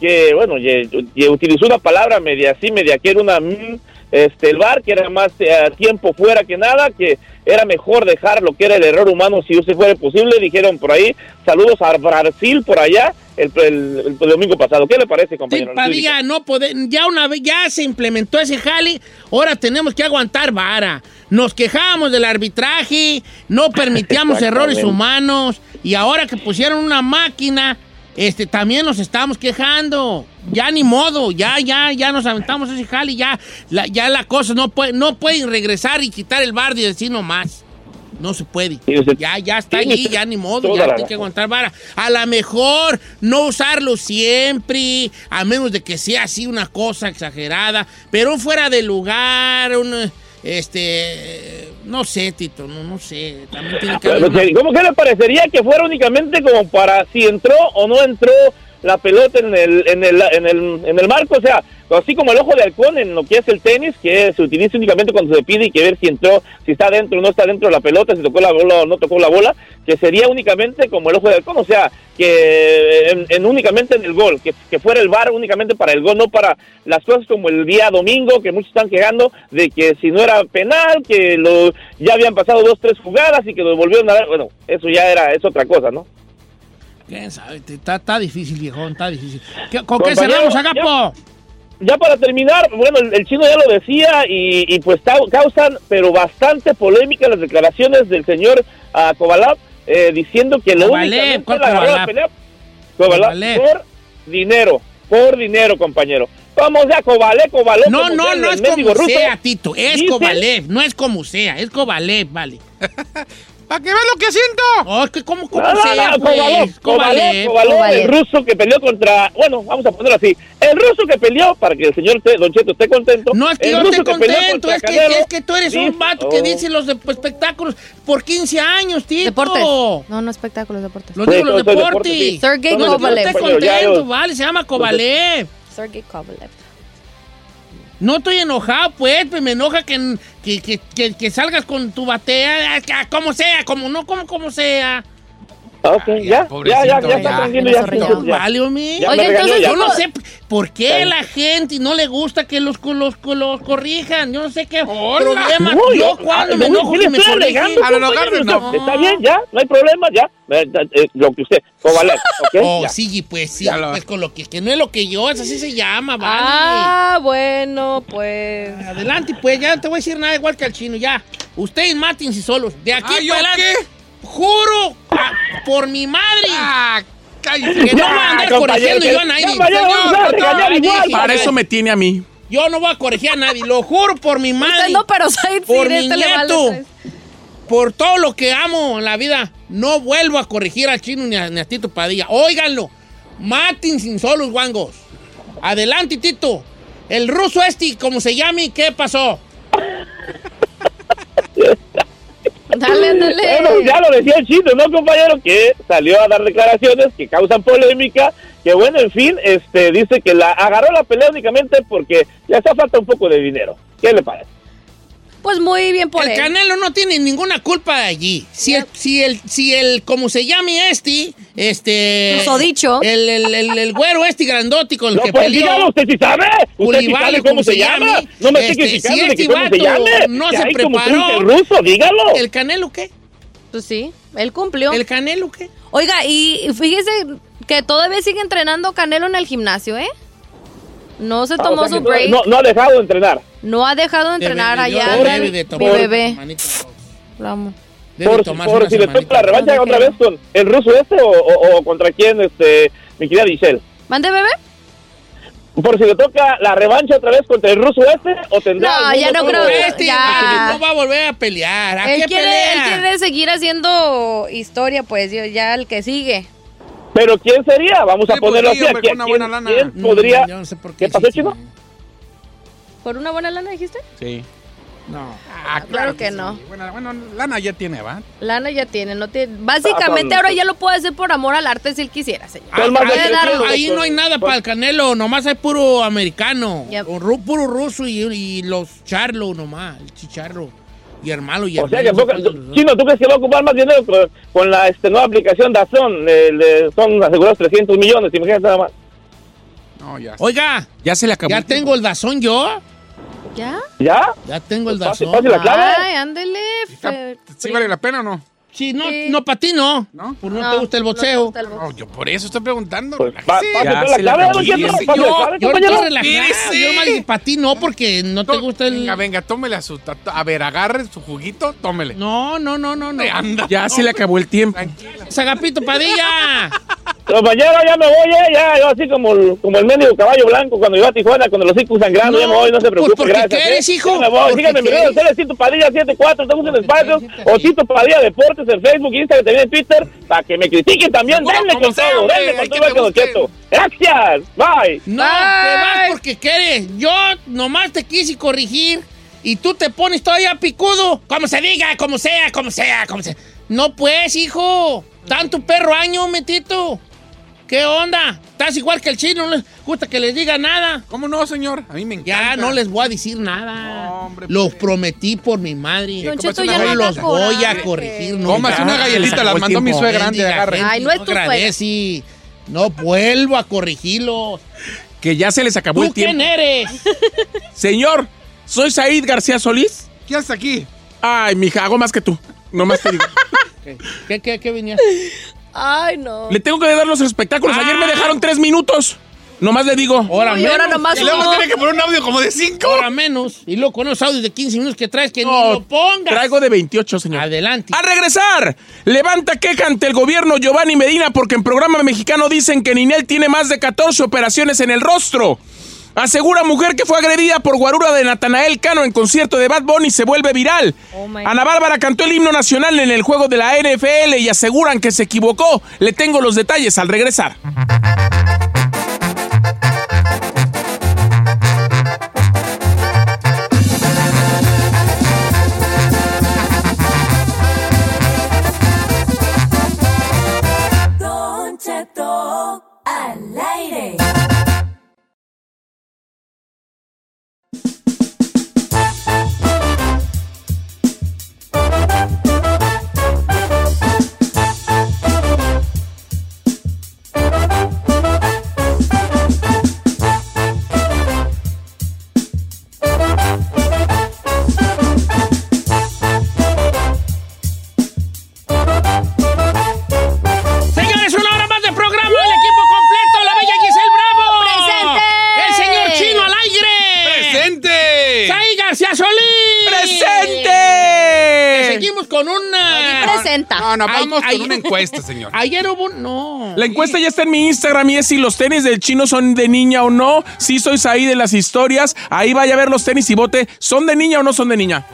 que, bueno, y, y utilizó una palabra media así, media que era una... mm, este, el bar, que era más eh, tiempo fuera que nada, que era mejor dejar lo que era el error humano si eso fuera posible. Dijeron por ahí, saludos a Brasil por allá el, el- el domingo pasado. ¿Qué le parece, Sí, compañero? Padilla, no ya una vez, ya se implementó ese jale, ahora tenemos que aguantar vara. Nos quejábamos del arbitraje, no permitíamos errores humanos, y ahora que pusieron una máquina, este, también nos estamos quejando. Ya ni modo, ya, ya, ya nos aventamos ese jale, ya, la, ya la cosa no puede, no pueden regresar y quitar el bar y decir no más. No se puede. Ya, ya está tiene usted ya ni modo, ya hay que aguantar vara. A lo mejor no usarlo siempre, a menos de que sea así una cosa exagerada, pero fuera de lugar, un, este, no sé, Tito, no, no sé. También tiene que haber ¿Cómo que le parecería que fuera únicamente como para si entró o no entró la pelota en el, en el, en el, en el marco? O sea, así como el ojo de halcón en lo que es el tenis, que se utiliza únicamente cuando se pide y que ver si entró, si está dentro o no está dentro de la pelota, si tocó la bola o no tocó la bola, que sería únicamente como el ojo de halcón, o sea, que en, en únicamente en el gol, que, que fuera el bar únicamente para el gol, no para las cosas como el día domingo, que muchos están quejando de que si no era penal, que lo ya habían pasado dos, tres jugadas y que lo volvieron a dar, bueno, eso ya era, es otra cosa, ¿no? ¿Quién sabe? Está, está difícil, viejón, está difícil. ¿Qué- ¿Con qué cerramos, Agapo? Ya para terminar, bueno, el, el chino ya lo decía y, y pues cau- causan, pero bastante polémica las declaraciones del señor eh, diciendo que lo Kovalev, únicamente ¿cuál le agarró la pelea Kovalev. por dinero, por dinero, compañero. Vamos ya, Kovalev, Kovalov. No, no, sea, no es como ruso, sea, Tito. Es Kovalev, no es como sea. Es Kovalev, vale. ¿Para qué veas lo que siento? Oh, es que como, como No, no, sea, no, pues. Kovalev. El ruso que peleó contra, bueno, vamos a ponerlo así, el ruso que peleó, para que el señor te- Don Cheto esté contento. No es que el yo esté que contento, es que, Canelo, es que tú eres un vato que dice los de- pues, espectáculos por 15 años, Tito. Deportes. No, no espectáculos, deportes. Los digo, los deportes. deportes, sí. Sergey No, no Kovalev. esté Bueno, ya contento, yo- vale, se llama Kovalev. Sergey Kovalev. No estoy enojado, pues, pues me enoja que, que, que, que- salgas con tu batea, ah, como sea, como no, como, como sea. Ah, Ok, ya, ya, ya, ya, está ya. tranquilo, Ya. Vale, me Oye, regañó, entonces, ya. Yo no ¿cómo- sé por qué la gente no le gusta que los, los, los corrijan. Yo no sé qué Hola. problema. No, yo cuando me no, enojo ¿qué que me alegando, A lo? Garden, no. Está bien, ya, no hay problema, ya. Eh, eh, Lo que usted, Kovalev, ¿ok? Oh, Ya. sí, pues sí, pues con lo que, que no es lo que yo, es así se llama, vale. Ah, bueno, pues. Adelante, pues, ya no te voy a decir nada igual que al chino, ya. Ustedes mátense solos. De aquí Ah, ¿yo para adelante. Juro ah, por mi madre Ah, que no voy a andar corrigiendo yo a nadie. a Señor, regañar no, igual. dije, Para eso me tiene a mí. Yo no voy a corregir a nadie, lo juro por mi madre. Usted no, pero Said por sí, mi este le vale nieto, tres. por todo lo que amo en la vida, no vuelvo a corregir al chino ni a, ni a Tito Padilla. Óiganlo, maten sin solos guangos. Adelante, Tito. El ruso este, como se llame, ¿qué pasó? Dale, Bueno, dale. ya lo decía el chino, ¿no, compañero? Que salió a dar declaraciones que causan polémica. Que bueno, en fin, este dice que la agarró la pelea únicamente porque le hace falta un poco de dinero. ¿Qué le parece? Pues muy bien por el él. Canelo no tiene ninguna culpa de allí. Si el, si el, si el, como se llame este, este... Susodicho. El, el, el, el güero este grandote con el No, que pues peleó. dígalo, usted sí sabe. Usted sí Culibali, sabe cómo se llama. llame, No me esté este, criticando si de que este cómo se llame. no se preparó. truque ruso, dígalo. ¿El Canelo qué? Pues sí, él cumplió. ¿El Canelo qué? Oiga, y fíjese que todavía sigue entrenando Canelo en el gimnasio, ¿eh? No se Ah, tomó o sea su break. No, no ha dejado de entrenar. No ha dejado de entrenar Debe- allá. debe- de mi tomar bebé. Lo amo. Debe Por, por si le toca la revancha No, otra vez con el ruso este o, o- o contra quién, este, mi querida Giselle. ¿Mande, bebé? Por si le toca la revancha otra vez contra el ruso este o tendrá. No, ya no creo. Este Ya. no va a volver a pelear. ¿A Él qué quiere, pelea? él quiere seguir haciendo historia, pues, yo- ya el que sigue. Pero ¿quién sería? Vamos a Sí, ponerlo pues, sí, así. hombre, ¿Quién, una buena quién- lana. quién Mm, podría? no sé por qué ¿Qué pasó, sí, chino? ¿Por una buena lana dijiste? Sí. No. Ah, claro que no. sí. Bueno, bueno, lana ya tiene, ¿va? Lana ya tiene, no tiene. Básicamente Ah, ahora ya lo puede hacer por amor al arte si él quisiera, señor. Ah, ahí- 300, ahí no hay nada para el Canelo, nomás hay puro americano, Yep. o ru- puro ruso y, y los charlo nomás, el chicharro y hermano y O sea que, Chino, ¿tú crees que va a ocupar más dinero con, con la este, nueva aplicación Dazón? Le, le- son asegurados 300 millones, imagínate nada más. No, ya. Oiga, Ya se le acabó. ya tengo el dazón yo. ¿Ya? ¿Ya? Ya tengo el Fácil, dazón. fácil la clave. Ay, ándele. ¿Sí vale la pena o no? Sí, no, Sí. no para ti no. ¿No? Pues no, te gusta el boxeo. gusta el boxeo. No, yo por eso estoy preguntando. Pues, pa- Sí. ya la yo- Yo estoy relajado. Yo más dije para ti no, porque no te gusta el. Venga, venga, tómele a su... A ver, agarre su juguito, tómele. No, no, no, no, no. Anda. Ya se le acabó el tiempo. Sagapito Padilla. Compañero, ya me voy, eh, ya, yo así como el, como el mendigo caballo blanco cuando iba a Tijuana con los hijos sangrando, ya me voy, no se pues preocupe, porque gracias. quieres, eh. hijo, Ya me voy, síganme en quieres. redes sociales, Tito Padilla 74, estamos en espacios, o Tito Padilla Deportes en Facebook, Instagram, también en Twitter, para que me critiquen también, denle con sea, todo, hombre, denle con todo busquen. Cheto. Gracias, bye. No, te vas porque quieres. Yo nomás te quise corregir y tú te pones todavía picudo. Como se diga, como sea, como sea, como sea. No pues, hijo. Tanto perro año, metito. ¿Qué onda? Estás igual que el chino, no les gusta que les diga nada. ¿Cómo no, señor? A mí me encanta. Ya no les voy a decir nada. No, hombre, los pues. prometí por mi madre. Don Cheto, ya no No los voy a corregir. No, ya. una galletita, las mandó mi suegra antes de Mendiga agarre. Ay, no es tu suegra. No vuelvo a corregirlos. Que ya se les acabó ¿Tú el tiempo. quién eres? Señor, soy Said García Solís. ¿Qué haces aquí? Ay, mija, hago más que tú. Nomás te digo. ¿Qué, qué, qué, qué venías? Ay, no. Le tengo que dar los espectáculos. Ayer me dejaron tres minutos. Nomás le digo. Ahora Y ahora menos. nomás Y luego tiene que poner un audio como de cinco. Ahora menos. Y luego con esos audios de 15 minutos que traes que ni No, lo pongas. Traigo de 28, señor. Adelante. A regresar, levanta queja ante el gobierno Giovanni Medina porque en programa mexicano dicen que Ninel tiene más de 14 operaciones en el rostro. Asegura mujer que fue agredida por guarura de Natanael Cano en concierto de Bad Bunny se vuelve viral. Oh, Ana Bárbara cantó el himno nacional en el juego de la NFL y aseguran que se equivocó. Le tengo los detalles al regresar. Con una... Presenta. No, no, vamos ay. con una encuesta, señor. Ayer hubo... un- No. La encuesta ya está en mi Instagram y es si los tenis del chino son de niña o no. Si sois ahí de las historias, ahí vaya a ver los tenis y vote. ¿Son de niña o no son de niña?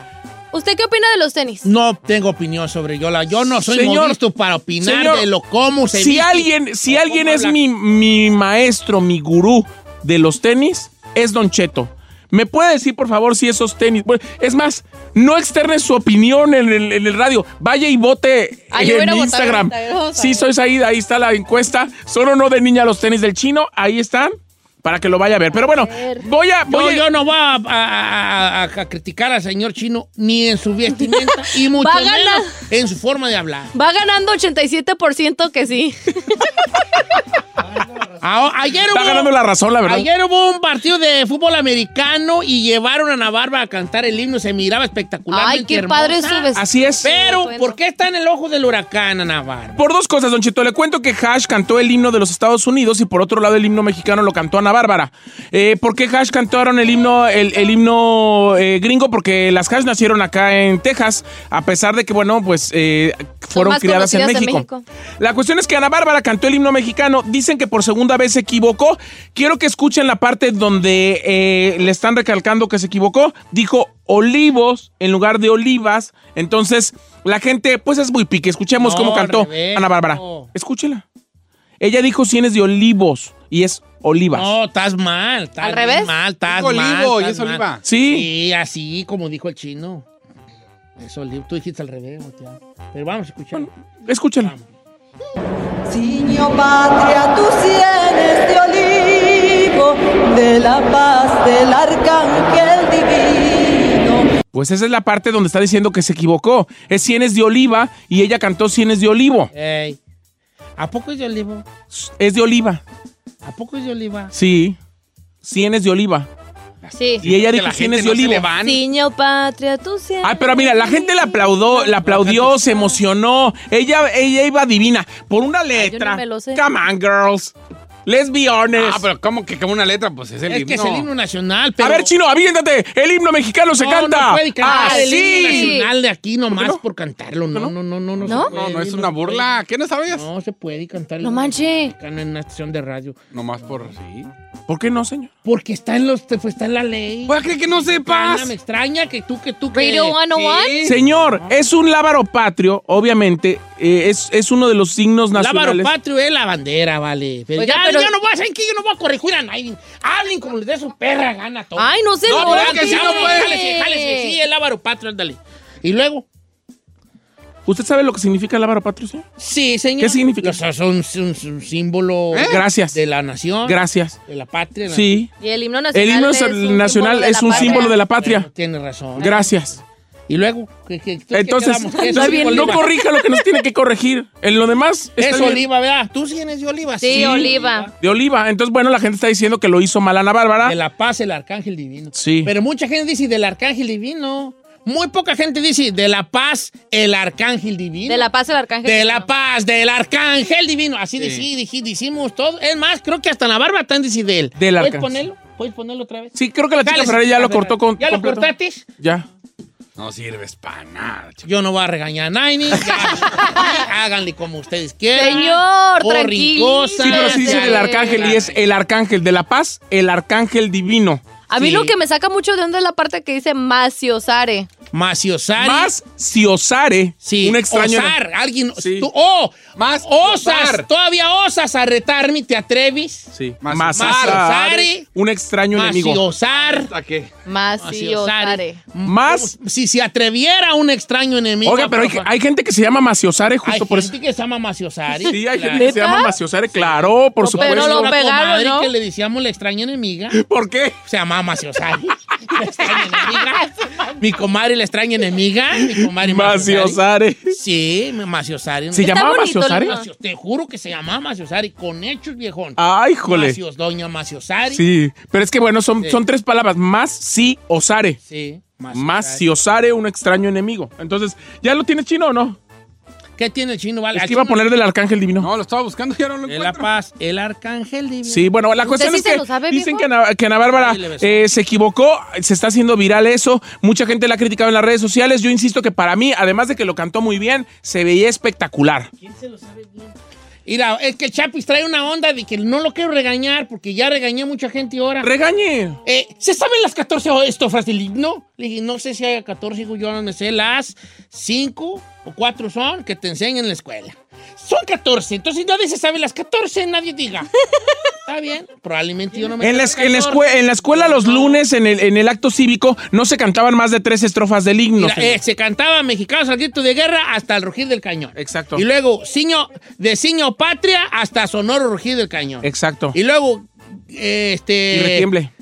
¿Usted qué opina de los tenis? No tengo opinión sobre Yola. Yo no soy Señor, para opinar señor, de lo cómo se Si viste alguien, si alguien es mi, mi maestro, mi gurú de los tenis, es Don Cheto. ¿Me puede decir, por favor, si esos tenis... bueno, es más, no externe su opinión en el, en el radio. Vaya y vote Ah, en Instagram. a Sí, sois ahí, ahí está la encuesta. ¿Son o no de niña los tenis del chino? Ahí están, para que lo vaya a ver. Pero bueno, voy a... Voy Yo, a- yo no voy a, a- a- a- a criticar al señor chino ni en su vestimenta y mucho ganar. menos en su forma de hablar. Va ganando 87% que sí. Ah, ayer Está hubo, ganando la razón, la verdad. ayer hubo un partido de fútbol americano y llevaron a Ana Bárbara a cantar el himno. Se miraba espectacularmente Ay, qué hermosa. padre su vestido. Así es. Pero. ¿por qué está en el ojo del huracán, Ana Bárbara? Por dos cosas, Don Chito. Le cuento que Hash cantó el himno de los Estados Unidos y por otro lado el himno mexicano lo cantó Ana Bárbara. Eh, ¿Por qué Hash cantaron el himno, el, el himno eh, gringo? Porque las Hash nacieron acá en Texas, a pesar de que, bueno, pues eh, fueron más criadas en México. La cuestión es que Ana Bárbara cantó el himno mexicano. Dicen que por segunda vez se equivocó. Quiero que escuchen la parte donde eh, le están recalcando que se equivocó. Dijo olivos en lugar de olivas. Entonces, la gente, pues es muy pique. Escuchemos No, cómo cantó revés, Ana Bárbara. no. Escúchela. Ella dijo cienes de olivos y es olivas. No, estás mal. Estás ¿Al revés? mal, estás mal. olivo y es mal. oliva. Sí. Sí, así como dijo el chino. Es olivo. Tú dijiste al revés. Pero vamos a escuchar. Escúchela. Ciño patria, tú sienes de olivo, de la paz del arcángel divino. Pues esa es la parte donde está diciendo que se equivocó. Es cienes de oliva y ella cantó cienes de olivo. Ey. ¿A poco es de olivo? Es de oliva. ¿A poco es de oliva? Sí. Cienes de oliva. Sí. Y ella dijo la gente de no patria, tú siempre. Ay, pero mira, la gente la aplaudó, la aplaudió, se emocionó. Ella, ella iba divina. Por una letra. me lo sé. Come on, girls. Let's be honest. Ah, pero ¿cómo que como una letra? Pues es el Es himno. que es el himno nacional, pero... A ver, chino, aviéntate. El himno mexicano se no, canta. No puede cantar ah, el himno sí. nacional de aquí nomás por cantarlo. No, no, no, no. No, ¿No? No, puede, no, es una burla. ¿Qué no sabías? No se puede cantar el No himno manche. mexicano en una estación de radio. Nomás por sí. ¿Por qué no, señor? Porque está en los pues, está en la ley. ¿Puedes creer que no sepas? Me extraña que tú, que tú, que... Radio 101. Sí. Señor, es un lábaro patrio, obviamente. Eh, es, es uno de los signos Lábaro nacionales. patrio es la bandera, vale. Pero Oiga, ya, pero- ya no voy a saber que yo no voy a corregir a nadie. Hablen como les dé su perra gana todo. Ay, no se no, pero es que sí no puede. Jálese, jálese, sí, el lábaro patrio, ándale. Y luego, ¿Usted sabe lo que significa el lábaro patrio, señor? sí, señor. ¿Qué significa? O sea, son un, un símbolo Gracias. de la nación. Gracias. De la patria. Sí. Y el himno nacional. El himno es nacional es un símbolo de la patria. Tiene razón. Gracias. Y luego, ¿qué, qué, qué Entonces, no, corrija lo que nos tiene que corregir. En lo demás, está Es bien. oliva, ¿verdad? Tú sí eres de oliva. Sí, oliva. De oliva. Entonces, bueno, la gente está diciendo que lo hizo mal Ana Bárbara. De la paz, el arcángel divino. Sí. Pero mucha gente dice del arcángel divino. Muy poca gente dice de la paz, el arcángel divino. De la paz el arcángel. De divino. la paz, del arcángel divino. Así de sí, dij- dijimos todo. Es más, creo que hasta la barba tan dice de él. Del ¿Puedes arcángel. ponerlo? ¿Puedes ponerlo otra vez? Sí, creo que la chica. Ferrari ya lo cortó con. ¿Ya lo cortaste? Ya. No sirves para nada. chico. Yo no voy a regañar a ya. Háganle como ustedes quieran. Señor, tranquilo. Sí, pero sí dice ya, arcángel y es el arcángel de la paz, el arcángel divino. A mí Sí. lo que me saca mucho de onda es la parte que dice Maciosare. Maciosari. Más si osare, Sí, un extraño. osar, alguien, Sí. tú, oh, Más osas, osar. todavía osas a retarme, ¿te atreves? Sí, Más más osare. osare, un extraño enemigo. Maciosar. ¿Hasta qué? Maciosare. Más. Si se atreviera un extraño enemigo. Oiga, pero hay, hay gente que se llama maciosare hay justo por eso. gente que se llama Maciosari. Sí, hay Claro. gente que se llama maciosare, claro, por No, pero supuesto. lo pegaron, ¿no? que le decíamos la extraña enemiga. ¿Por qué? Se llamaba Maciosari. la extraña enemiga. Mi comadre la extraña enemiga. Mi comadre Maciosare. Sí, Maciosari. ¿Se Está llamaba bonito maciosare? Te juro que se llamaba Maciosari con hechos, viejón. Ay, jole. Macios, doña Maciosari. Sí, pero es que bueno, son, Sí. son tres palabras. Más si osare. Sí. Más si osare, un extraño enemigo. Entonces, ¿ya lo tienes chino o no? ¿Qué tiene el chino? Vale, Es que iba a poner del arcángel divino. No, lo estaba buscando y ya no lo De la encuentro. paz, el arcángel divino. Sí, bueno, la cuestión sí es se que lo sabe, dicen que Ana, que Ana Bárbara eh, se equivocó, se está haciendo viral eso, mucha gente la ha criticado en las redes sociales, yo insisto que para mí, además de que lo cantó muy bien, se veía espectacular. Mira, es que Chapis trae una onda de que no lo quiero regañar porque ya regañé a mucha gente ahora. Regañe. Eh, ¿Se saben las 14 estofas del himno? Le dije, no sé si hay 14, digo, yo no me sé las 5 o 4 son que te enseñan en la escuela. Son 14, entonces nadie se sabe las 14, nadie diga. Está bien, probablemente yo no me En la, en la las escue- 14. en la escuela los No. lunes, en el, en el acto cívico, no se cantaban más de tres estrofas del himno. Mira, eh, se cantaba Mexicanos al grito de guerra hasta el rugir del cañón. Exacto. Y luego, ciño, de ciño patria hasta sonoro rugir del cañón. Exacto. Y luego, eh, este... Y retiemble.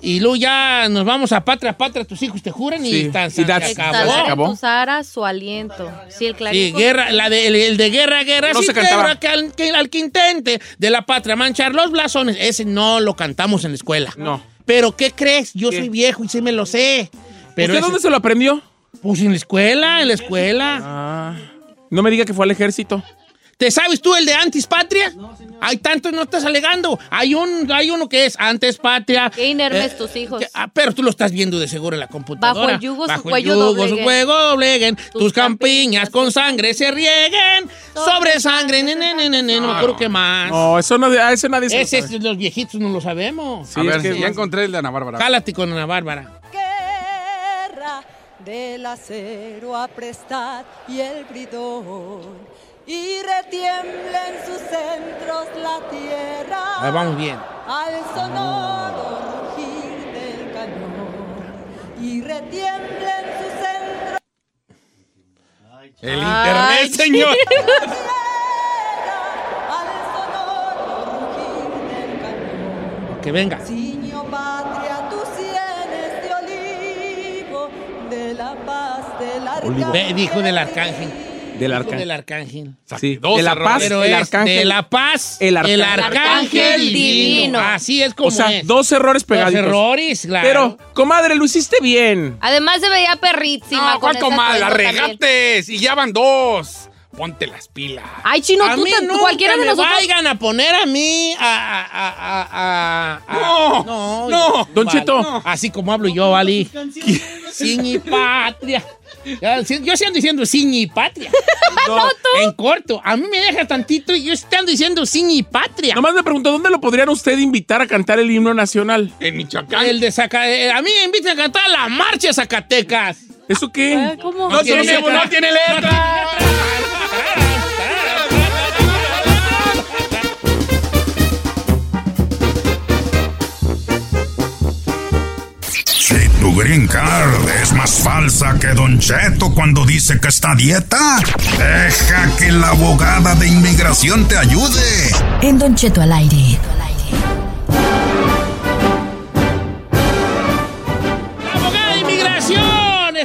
Y luego ya nos vamos a patria, patria, tus hijos te juran y Sí. tan, Y that's- se acabó. aras su aliento. Sí, el Sí, guerra, la de, el, el de guerra, guerra, No sí, se cantaba. guerra, que al, que al que intente de la patria manchar los blasones. Ese no lo cantamos en la escuela. No. Pero, ¿qué crees? Yo ¿Qué? soy viejo y sí me lo sé. Pero ¿Usted ese- dónde se lo aprendió? Pues en la escuela, en la escuela. Ah, no me diga que fue al ejército. ¿Te sabes tú el de antes patria? Hay tantos, no estás alegando. Hay, un, hay uno que es antes patria. Qué inermes Eh, tus hijos. que- ah, pero tú lo estás viendo de seguro en la computadora. Bajo el yugo su Bajo el cuello yugo dobleguen. su cuello dobleguen. Tus, Tus campiñas con sangre se rieguen. Sobre sangre, ne, ne, ne, ne, ne, no me acuerdo qué más. No, eso, no, a eso nadie se lo Ese sabe. es los viejitos, no lo sabemos. Sí, a es ver, ya encontré el de Ana Bárbara. Cálate con Ana Bárbara. guerra del acero aprestad y el bridón y retiembla en sus centros la tierra Ahí vamos bien. al sonoro rugir del cañón y retiembla en sus centros El Ay, internet, señor. al sonoro rugir del cañón Que venga. Ciño patria, tus sienes de olivo, de la paz del arcángel. Ve, dijo del arcángel. Del arcángel. Del arcángel. Sí, dos de la errores. paz, Pero el arcángel. de la paz, el el arcángel. arcángel, divino. divino. Así es como O sea, es. dos errores pegaditos. Dos errores, claro. Pero, comadre, lo hiciste bien. Además se veía perrísima. No, con ¿cuál comadre? La atuendo también. regates. Y ya van dos. Ponte las pilas. Ay, chino, a tú, mí te- nunca cualquiera de me nosotros. vayan a poner a mí a... a, a, a, a- a- No, no, no. Don vale. Cheto. No. Así como hablo yo, ¿vale? Sin patria. Yo sí ando diciendo sin y patria. En corto. A mí me deja tantito y yo ando diciendo sin y patria. Nomás me pregunto, ¿dónde lo podrían usted invitar a cantar el himno nacional? En Michoacán. El de Zaca- eh, a mí me invitan a cantar la marcha de Zacatecas. ¿Eso qué? ¿Cómo? No tiene, letra. no tiene letra. Tu green card es más falsa que Don Cheto cuando dice que está a dieta, deja que la abogada de inmigración te ayude. En Don Cheto al aire.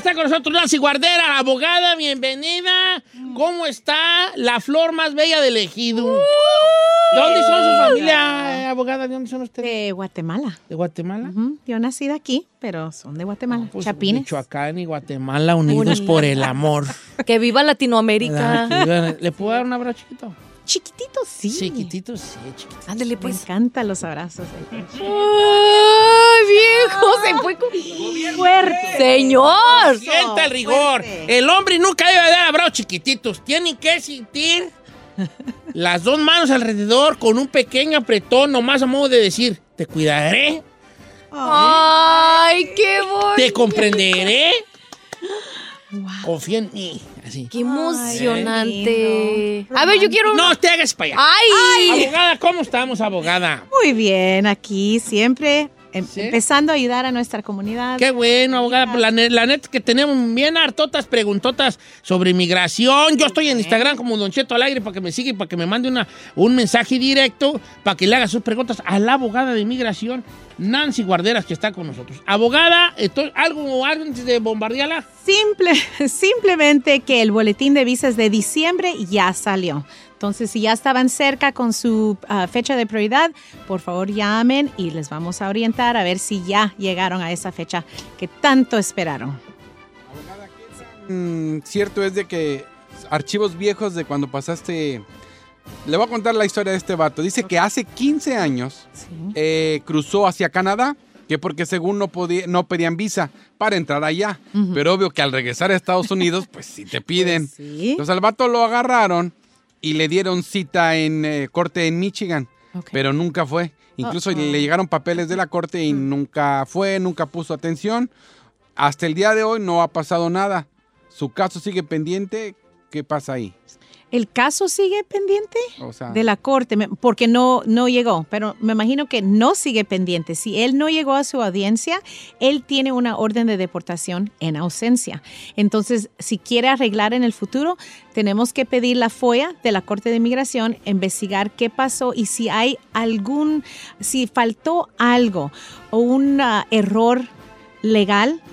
Está con nosotros Nancy Guardera, la abogada. Bienvenida. ¿Cómo está la flor más bella del ejido? ¿De dónde son su familia, eh, abogada? ¿De dónde son ustedes? De Guatemala. ¿De Guatemala? Ujú, Yo nací de aquí, pero son de Guatemala. Pues, Chapines. Michoacán y Guatemala unidos por el amor. Que viva Latinoamérica. ¿Le puedo dar un abrazo chiquito? Chiquitito, sí. Chiquitito, sí, chiquitito. Ándale, Me pues. encantan los abrazos. ¡Ay, viejo! Se fue con... Fuerte. ¡Señor! Sienta el rigor. fuerte. El hombre nunca debe dar abrazos chiquititos. Tienen que sentir las dos manos alrededor con un pequeño apretón, nomás a modo de decir, te cuidaré, ¡Ay, qué bonito! te comprenderé, confía en mí. Así. ¡Qué emocionante! A ver, yo quiero... No te hagas para allá. ¡Ay! Abogada, ¿cómo estamos, abogada? Muy bien, aquí siempre em- ¿Sí? empezando a ayudar a nuestra comunidad. Qué bueno, abogada. La, ne- la neta que tenemos bien hartotas preguntotas sobre inmigración. Yo estoy en Instagram como Don Cheto al aire para que me siga y para que me mande una, un mensaje directo para que le haga sus preguntas a la abogada de inmigración, Nancy Guarderas, que está con nosotros. Abogada, estoy- ¿algo antes de bombardearla? Simple, simplemente que el boletín de visas de diciembre ya salió. Entonces, si ya estaban cerca con su ah, fecha de prioridad, por favor llamen y les vamos a orientar a ver si ya llegaron a esa fecha que tanto esperaron. Mm, cierto es de que archivos viejos de cuando pasaste... Le voy a contar la historia de este vato. Dice que hace 15 años eh, cruzó hacia Canadá, que porque según no, podía, no pedían visa para entrar allá. Pero obvio que al regresar a Estados Unidos, pues sí te piden. sí. Entonces al vato lo agarraron y le dieron cita en eh, corte en Michigan, pero nunca fue. Incluso Uh-oh. le llegaron papeles de la corte y nunca fue, nunca puso atención. Hasta el día de hoy no ha pasado nada. Su caso sigue pendiente. ¿Qué pasa ahí? ¿El caso sigue pendiente? O sea, de la corte, porque no, no llegó, pero me imagino que no sigue pendiente. Si él no llegó a su audiencia, él tiene una orden de deportación en ausencia. Entonces, si quiere arreglar en el futuro, tenemos que pedir la FOIA de la Corte de Inmigración, investigar qué pasó y si hay algún, si faltó algo o un ah, error legal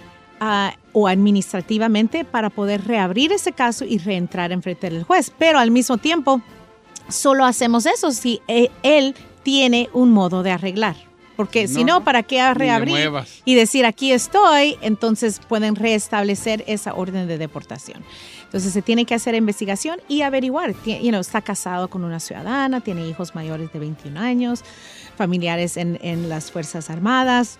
ah, o administrativamente para poder reabrir ese caso y reentrar en frente del juez. Pero al mismo tiempo, solo hacemos eso si eh, él tiene un modo de arreglar. Porque si No, ¿para qué reabrir y decir aquí estoy? Entonces pueden restablecer esa orden de deportación. Entonces se tiene que hacer investigación y averiguar. Tie- you know, está casado con una ciudadana, tiene hijos mayores de 21 años, familiares en, en las Fuerzas Armadas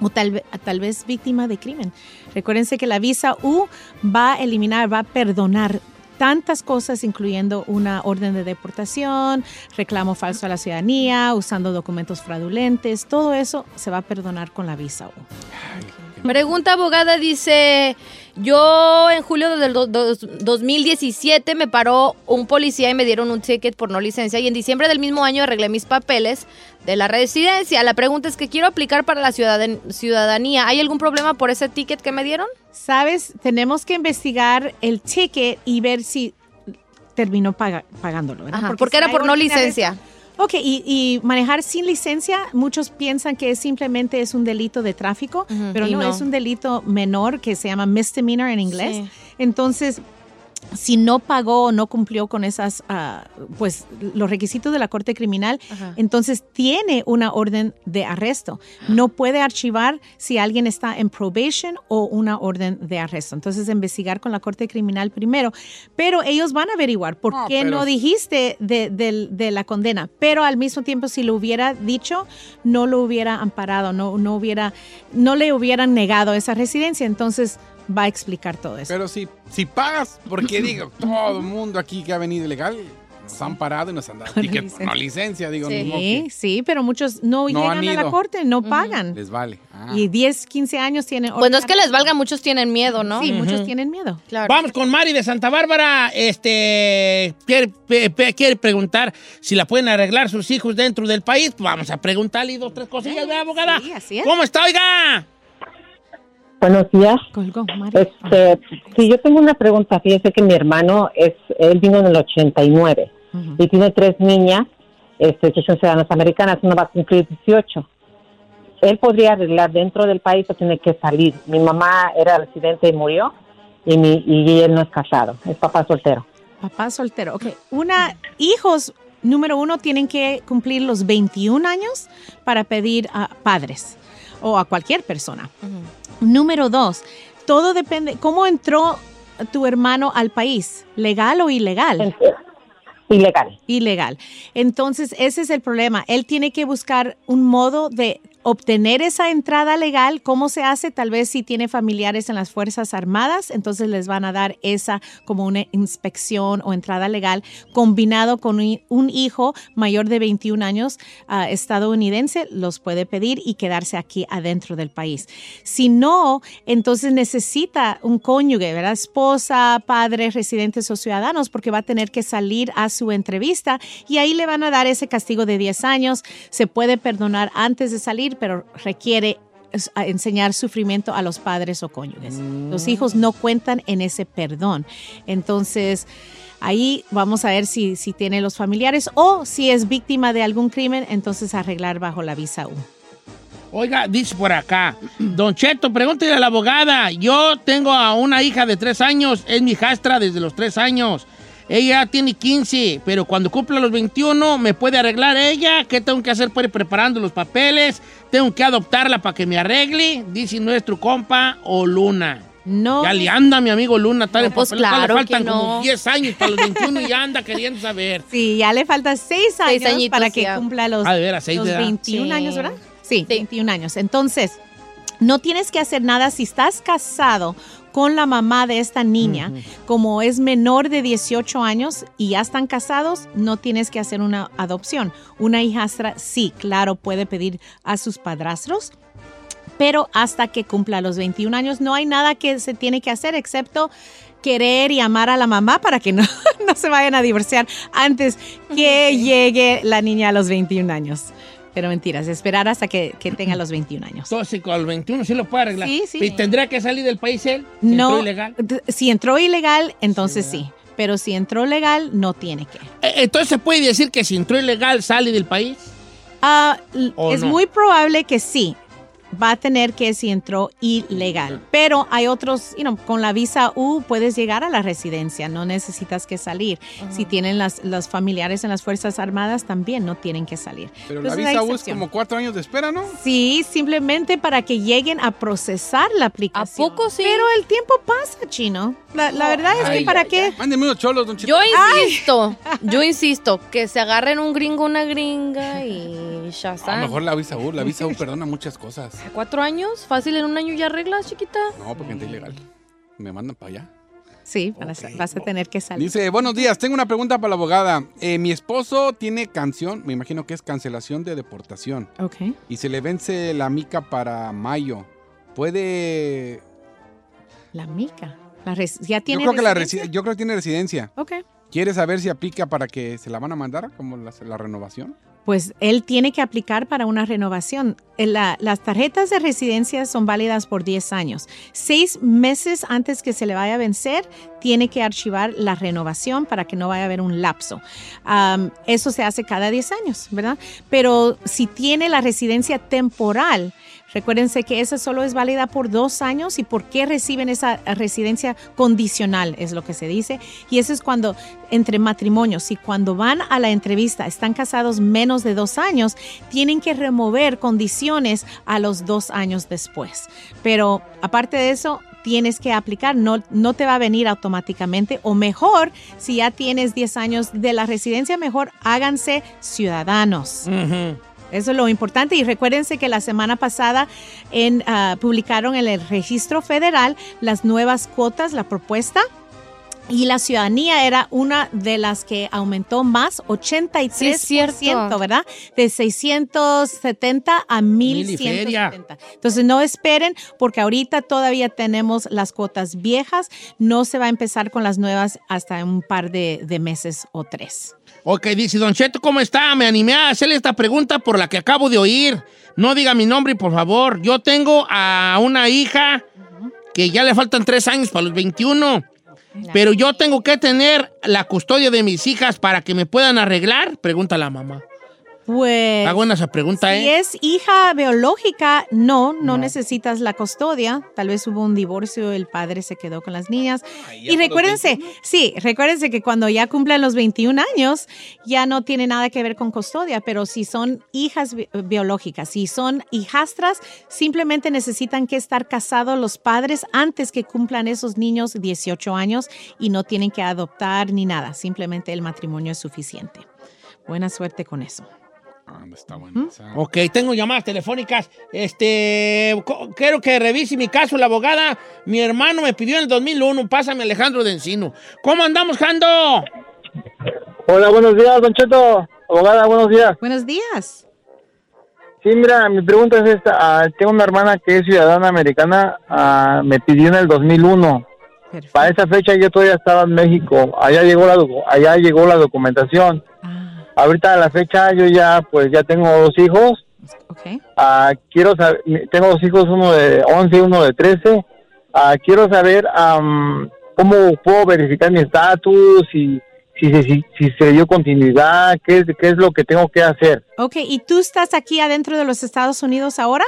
o tal, tal vez víctima de crimen. Recuérdense que la visa U va a eliminar, va a perdonar tantas cosas, incluyendo una orden de deportación, reclamo falso a la ciudadanía, usando documentos fraudulentes, todo eso se va a perdonar con la visa U. Pregunta abogada dice, yo en julio del do- dos- 2017 me paró un policía y me dieron un ticket por no licencia y en diciembre del mismo año arreglé mis papeles de la residencia. La pregunta es que quiero aplicar para la ciudadan- ciudadanía. ¿Hay algún problema por ese ticket que me dieron? Sabes, tenemos que investigar el ticket y ver si terminó pagándolo. porque era por no licencia. vez- Ok, y, y manejar sin licencia, muchos piensan que simplemente es un delito de tráfico, pero no, no. es un delito menor que se llama misdemeanor en inglés. Sí. Entonces, si no pagó o no cumplió con esas, ah, pues los requisitos de la Corte Criminal, Ajá. entonces tiene una orden de arresto. No puede archivar si alguien está en probation o una orden de arresto. Entonces investigar con la Corte Criminal primero, pero ellos van a averiguar por No, qué pero- no dijiste de, de la condena, pero al mismo tiempo si lo hubiera dicho, no lo hubiera amparado, no, no, hubiera, no le hubieran negado esa residencia. Entonces va a explicar todo eso. Pero si, si pagas, porque digo, todo el mundo aquí que ha venido ilegal nos han parado y nos han dado Con ticket, licencia. no licencia, digo, Sí, que sí, pero muchos no, No llegan a la corte, no pagan. les vale. Ah. Y 10, 15 años tienen... Pues no es que les valga, muchos tienen miedo, ¿no? Sí, muchos tienen miedo. Claro. Vamos con Mari de Santa Bárbara. Este quiere, pe- pe- quiere preguntar si la pueden arreglar sus hijos dentro del país. Vamos a preguntarle dos, tres cosillas, ¿verdad, abogada? Sí, así es. ¿Cómo está, oiga? Buenos días. Colgó. Este, sí, yo tengo una pregunta. Fíjese que mi hermano es, él vino en el 89 y tiene tres niñas, este, que son ciudadanas americanas. Una va a cumplir 18. Él podría arreglar dentro del país o tiene que salir. Mi mamá era residente y murió y mi y él no es casado, es papá soltero. Papá soltero. Ok, una, hijos, número uno, tienen que cumplir los 21 años para pedir a padres o a cualquier persona. Número dos, todo depende, ¿cómo entró tu hermano al país? ¿Legal o ilegal? Ilegal. Ilegal. Entonces, ese es el problema. Él tiene que buscar un modo de obtener esa entrada legal. ¿Cómo se hace? Tal vez si tiene familiares en las Fuerzas Armadas, entonces les van a dar esa como una inspección o entrada legal combinado con un hijo mayor de 21 años ah, estadounidense, los puede pedir y quedarse aquí adentro del país. Si no, entonces necesita un cónyuge, ¿verdad? Esposa, padres, residentes o ciudadanos, porque va a tener que salir a su entrevista y ahí le van a dar ese castigo de 10 años. Se puede perdonar antes de salir, pero requiere enseñar sufrimiento a los padres o cónyuges. Los hijos no cuentan en ese perdón. Entonces, ahí vamos a ver si, si tiene los familiares o si es víctima de algún crimen, entonces arreglar bajo la visa U. Oiga, dice por acá, Don Cheto, pregúntale a la abogada. Yo tengo a una hija de tres años, es mi hijastra desde los tres años. Ella tiene 15, pero cuando cumpla los 21 me puede arreglar ella. ¿Qué tengo que hacer? Pues ir preparando los papeles. Tengo que adoptarla para que me arregle, dice nuestro compa o Luna. No. Ya le anda mi amigo Luna. Tal No, pues le claro faltan que como no. 10 años para los 21 y ya anda queriendo saber. Sí, ya le falta seis años añitos para que ya. cumpla los, Ah, de veras, seis los de edad. 21 Sí. años, ¿verdad? Sí, 21 años. Entonces, no tienes que hacer nada si estás casado con la mamá de esta niña, como es menor de 18 años y ya están casados, no tienes que hacer una adopción. Una hijastra, sí, claro, puede pedir a sus padrastros, pero hasta que cumpla los 21 años no hay nada que se tiene que hacer excepto querer y amar a la mamá para que no, no se vayan a divorciar antes que llegue la niña a los 21 años. Pero mentiras, esperar hasta que, que tenga los 21 años. Con los 21 sí lo puede arreglar. Sí, sí. ¿Y tendría que salir del país él? Si No, entró ilegal. si entró ilegal, entonces sí. Pero si entró legal, no tiene que. Eh, Entonces, ¿se puede decir que si entró ilegal sale del país? ¿O es no? muy probable que sí. Va a tener que si entró ilegal. Pero hay otros, you know, con la visa U puedes llegar a la residencia, no necesitas que salir. Si tienen las, los familiares en las Fuerzas Armadas, también no tienen que salir. Pero la Entonces, visa U es como cuatro años de espera, ¿no? Sí, simplemente para que lleguen a procesar la aplicación. ¿A poco sí? Pero el tiempo pasa, chino. La, la verdad es que Ay, para qué. Mándeme unos cholos, don Cheto. Yo insisto, yo insisto, que se agarren un gringo, una gringa y ya A está. lo mejor la visa U, la visa U perdona muchas cosas. ¿Cuatro años? Fácil, en un año ya arreglas, chiquita. No, porque entré ilegal. Me mandan para allá. Sí, vas a- vas a tener que salir. Dice, buenos días, tengo una pregunta para la abogada. Eh, mi esposo tiene canción, me imagino que es cancelación de deportación. Ok. Y se le vence la mica para mayo. ¿Puede...? La mica. La res- ya Yo tiene creo, que la residencia? resi- yo creo que tiene residencia. Ok. ¿Quiere saber si aplica para que se la van a mandar como la, la renovación? Pues él tiene que aplicar para una renovación. Eh, la- las tarjetas de residencia son válidas por 10 años. Seis meses antes que se le vaya a vencer, tiene que archivar la renovación para que no vaya a haber un lapso. Eso se hace cada 10 años, ¿verdad? Pero si tiene la residencia temporal, Recuérdense que esa solo es válida por dos años y por qué reciben esa residencia condicional, es lo que se dice. Y eso es cuando entre matrimonios, si cuando van a la entrevista están casados menos de dos años, tienen que remover condiciones a los dos años después. Pero aparte de eso, tienes que aplicar, no, no te va a venir automáticamente o mejor, si ya tienes 10 años de la residencia, mejor háganse ciudadanos. Eso es lo importante y recuérdense que la semana pasada en, ah, publicaron en el registro federal las nuevas cuotas, la propuesta. Y la ciudadanía era una de las que aumentó más, 83%, Sí, es cierto. ¿verdad? De 670 a Mil y feria. 1170. Entonces no esperen porque ahorita todavía tenemos las cuotas viejas, no se va a empezar con las nuevas hasta un par de, de meses o tres. Ok, dice Don Cheto, ¿cómo está? Me animé a hacerle esta pregunta por la que acabo de oír. No diga mi nombre, por favor. Yo tengo a una hija que ya le faltan tres años para los 21. Pero yo tengo que tener la custodia de mis hijas para que me puedan arreglar, pregunta la mamá. Pues Está buena esa pregunta, si ¿eh? es hija biológica, no, no, necesitas la custodia. Tal vez hubo un divorcio, el padre se quedó con las niñas. y recuérdense, sí, recuérdense que cuando ya cumplen los 21 años, ya no tiene nada que ver con custodia, pero si son hijas bi- biológicas, si son hijastras, simplemente necesitan que estar casados los padres antes que cumplan esos niños 18 años y no tienen que adoptar ni nada, simplemente el matrimonio es suficiente. Buena suerte con eso. Ok, tengo llamadas telefónicas. Este, quiero que revise mi caso, la abogada. Mi hermano me pidió en el 2001, pásame Alejandro de Encino. ¿Cómo andamos, Jando? Hola, buenos días, Don Cheto. Abogada, buenos días. Buenos días. Sí, mira, mi pregunta es esta. Ah, tengo una hermana que es ciudadana americana. ah, me pidió en el 2001. Para esa fecha yo todavía estaba en México. Allá llegó la, allá llegó la documentación. Ahorita a la fecha yo ya, pues ya tengo dos hijos. Ah, quiero saber, tengo dos hijos, uno de 11 y uno de 13. Ah, quiero saber am, cómo puedo verificar mi estatus y si, se- si, si se dio continuidad, qué es, qué es lo que tengo que hacer. Ok, ¿y tú estás aquí adentro de los Estados Unidos ahora?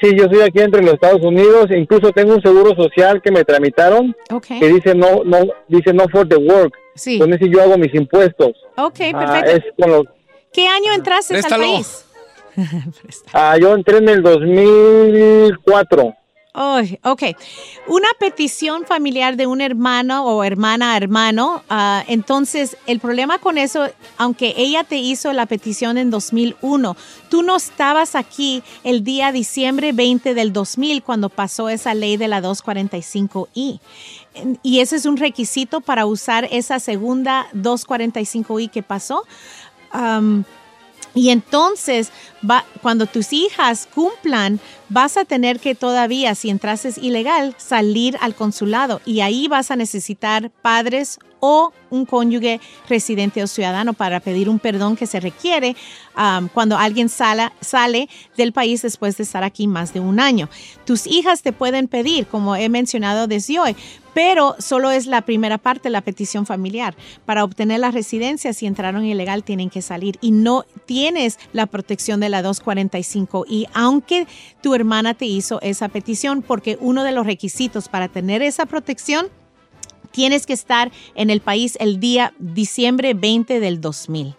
Sí, yo estoy aquí entre los Estados Unidos, incluso tengo un seguro social que me tramitaron Ok. que dice no, no, dice no for the work. Sí. Con ese yo hago mis impuestos. Ok, Ah, perfecto. es con los, ¿Qué año entraste al Préstalo. país? ah, yo entré en el 2004. Ay, ok. Una petición familiar de un hermano o hermana a hermano. ah, entonces, el problema con eso, aunque ella te hizo la petición en 2001, tú no estabas aquí el día diciembre 20 del 2000 cuando pasó esa ley de la 245i. Y ese es un requisito para usar esa segunda 245i que pasó. Y entonces, va, cuando tus hijas cumplan, vas a tener que todavía, si entrases ilegal, salir al consulado y ahí vas a necesitar padres o un cónyuge residente o ciudadano para pedir un perdón que se requiere am, cuando alguien sala- sale del país después de estar aquí más de un año. Tus hijas te pueden pedir, como he mencionado desde hoy, pero solo es la primera parte, la petición familiar. Para obtener la residencia, si entraron ilegal, tienen que salir y no tienes la protección de la 245 y aunque tu hermana te hizo esa petición, porque uno de los requisitos para tener esa protección tienes que estar en el país el día diciembre 20 del 2000.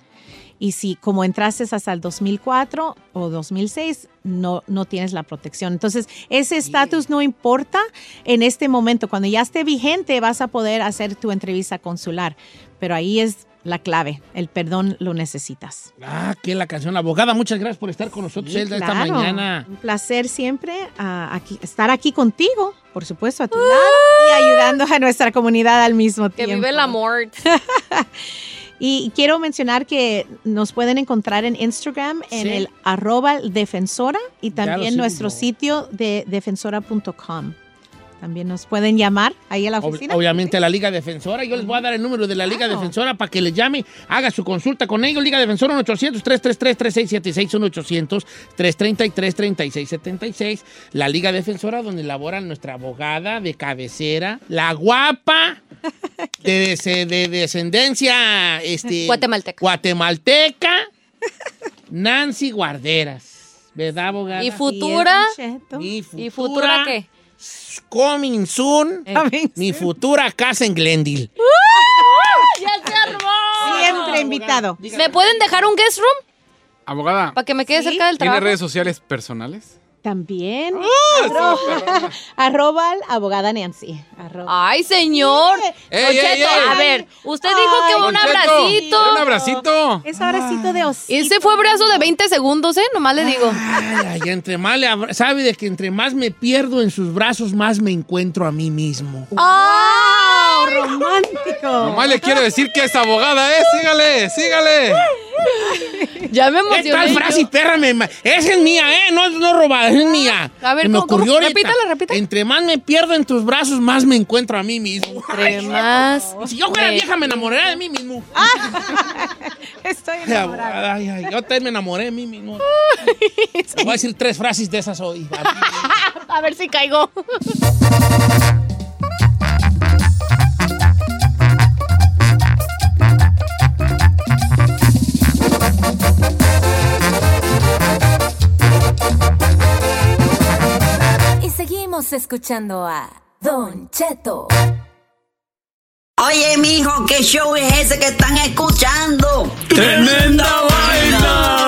Y si como entraste hasta el 2004 o 2006, no, no tienes la protección. Entonces, ese estatus no importa en este momento. Cuando ya esté vigente, vas a poder hacer tu entrevista consular. Pero ahí es la clave. El perdón lo necesitas. Ah, que la canción La Abogada. Muchas gracias por estar con nosotros Sí, Elda, esta mañana. Un placer siempre ah, aquí, estar aquí contigo, por supuesto, a tu lado y ayudando a nuestra comunidad al mismo Que tiempo. vive el amor. Y quiero mencionar que nos pueden encontrar en Instagram en Sí. el arroba defensora y también nuestro sitio de defensora.com. También nos pueden llamar ahí a la Ob- oficina. Obviamente la Liga Defensora. Yo les voy a dar el número de la Liga Defensora para que les llame, haga su consulta con ellos. Liga Defensora 1-800-333-3676, 1-800-333-3676. La Liga Defensora donde labora nuestra abogada de cabecera, la guapa de, de descendencia este, Guatemalteca. guatemalteca, Nancy Guarderas. ¿Verdad, abogada? ¿Y futura? Mi ¿Y futura qué? Coming soon. Mi futura casa en Glendale. ¡Ya se armó! Siempre invitado. ¿Me pueden dejar un guest room? Abogada, Para que me quede cerca del ¿tiene trabajo. redes sociales personales? También. ¡Ah, Arroba, arroba al abogada Nancy. Arroba. Ay, señor. Ey, ey, ey. a ver, usted dijo que un abracito. Un abracito. Es abracito de osito. Ese fue abrazo de 20 segundos, ¿eh? Nomás le digo. Ay, ay, entre más le abra- sabe de que entre más me pierdo en sus brazos, más me encuentro a mí mismo. ¡Ah! ¡Romántico! Nomás le quiero decir que es abogada, ¿eh? Sígale, sígale. Ya me ¿Qué emocioné. tal frase y perra? me Esa es mía, ¿eh? No, no robada, esa es mía. A ver, me ¿cómo, cómo? ocurrió ahorita. Repítala, repítala. Entre más me pierdo en tus brazos, más me encuentro a mí mismo. Entre más. Si yo fuera vieja, me enamoraría de mí mismo. Estoy Ay, abogada, ay, ay, yo también me enamoré de mí mismo. Voy a decir tres frases de esas hoy. A ver si caigo. Seguimos escuchando a Don Cheto. Oye, mijo, ¿qué show es ese que están escuchando? ¡Tremenda vaina!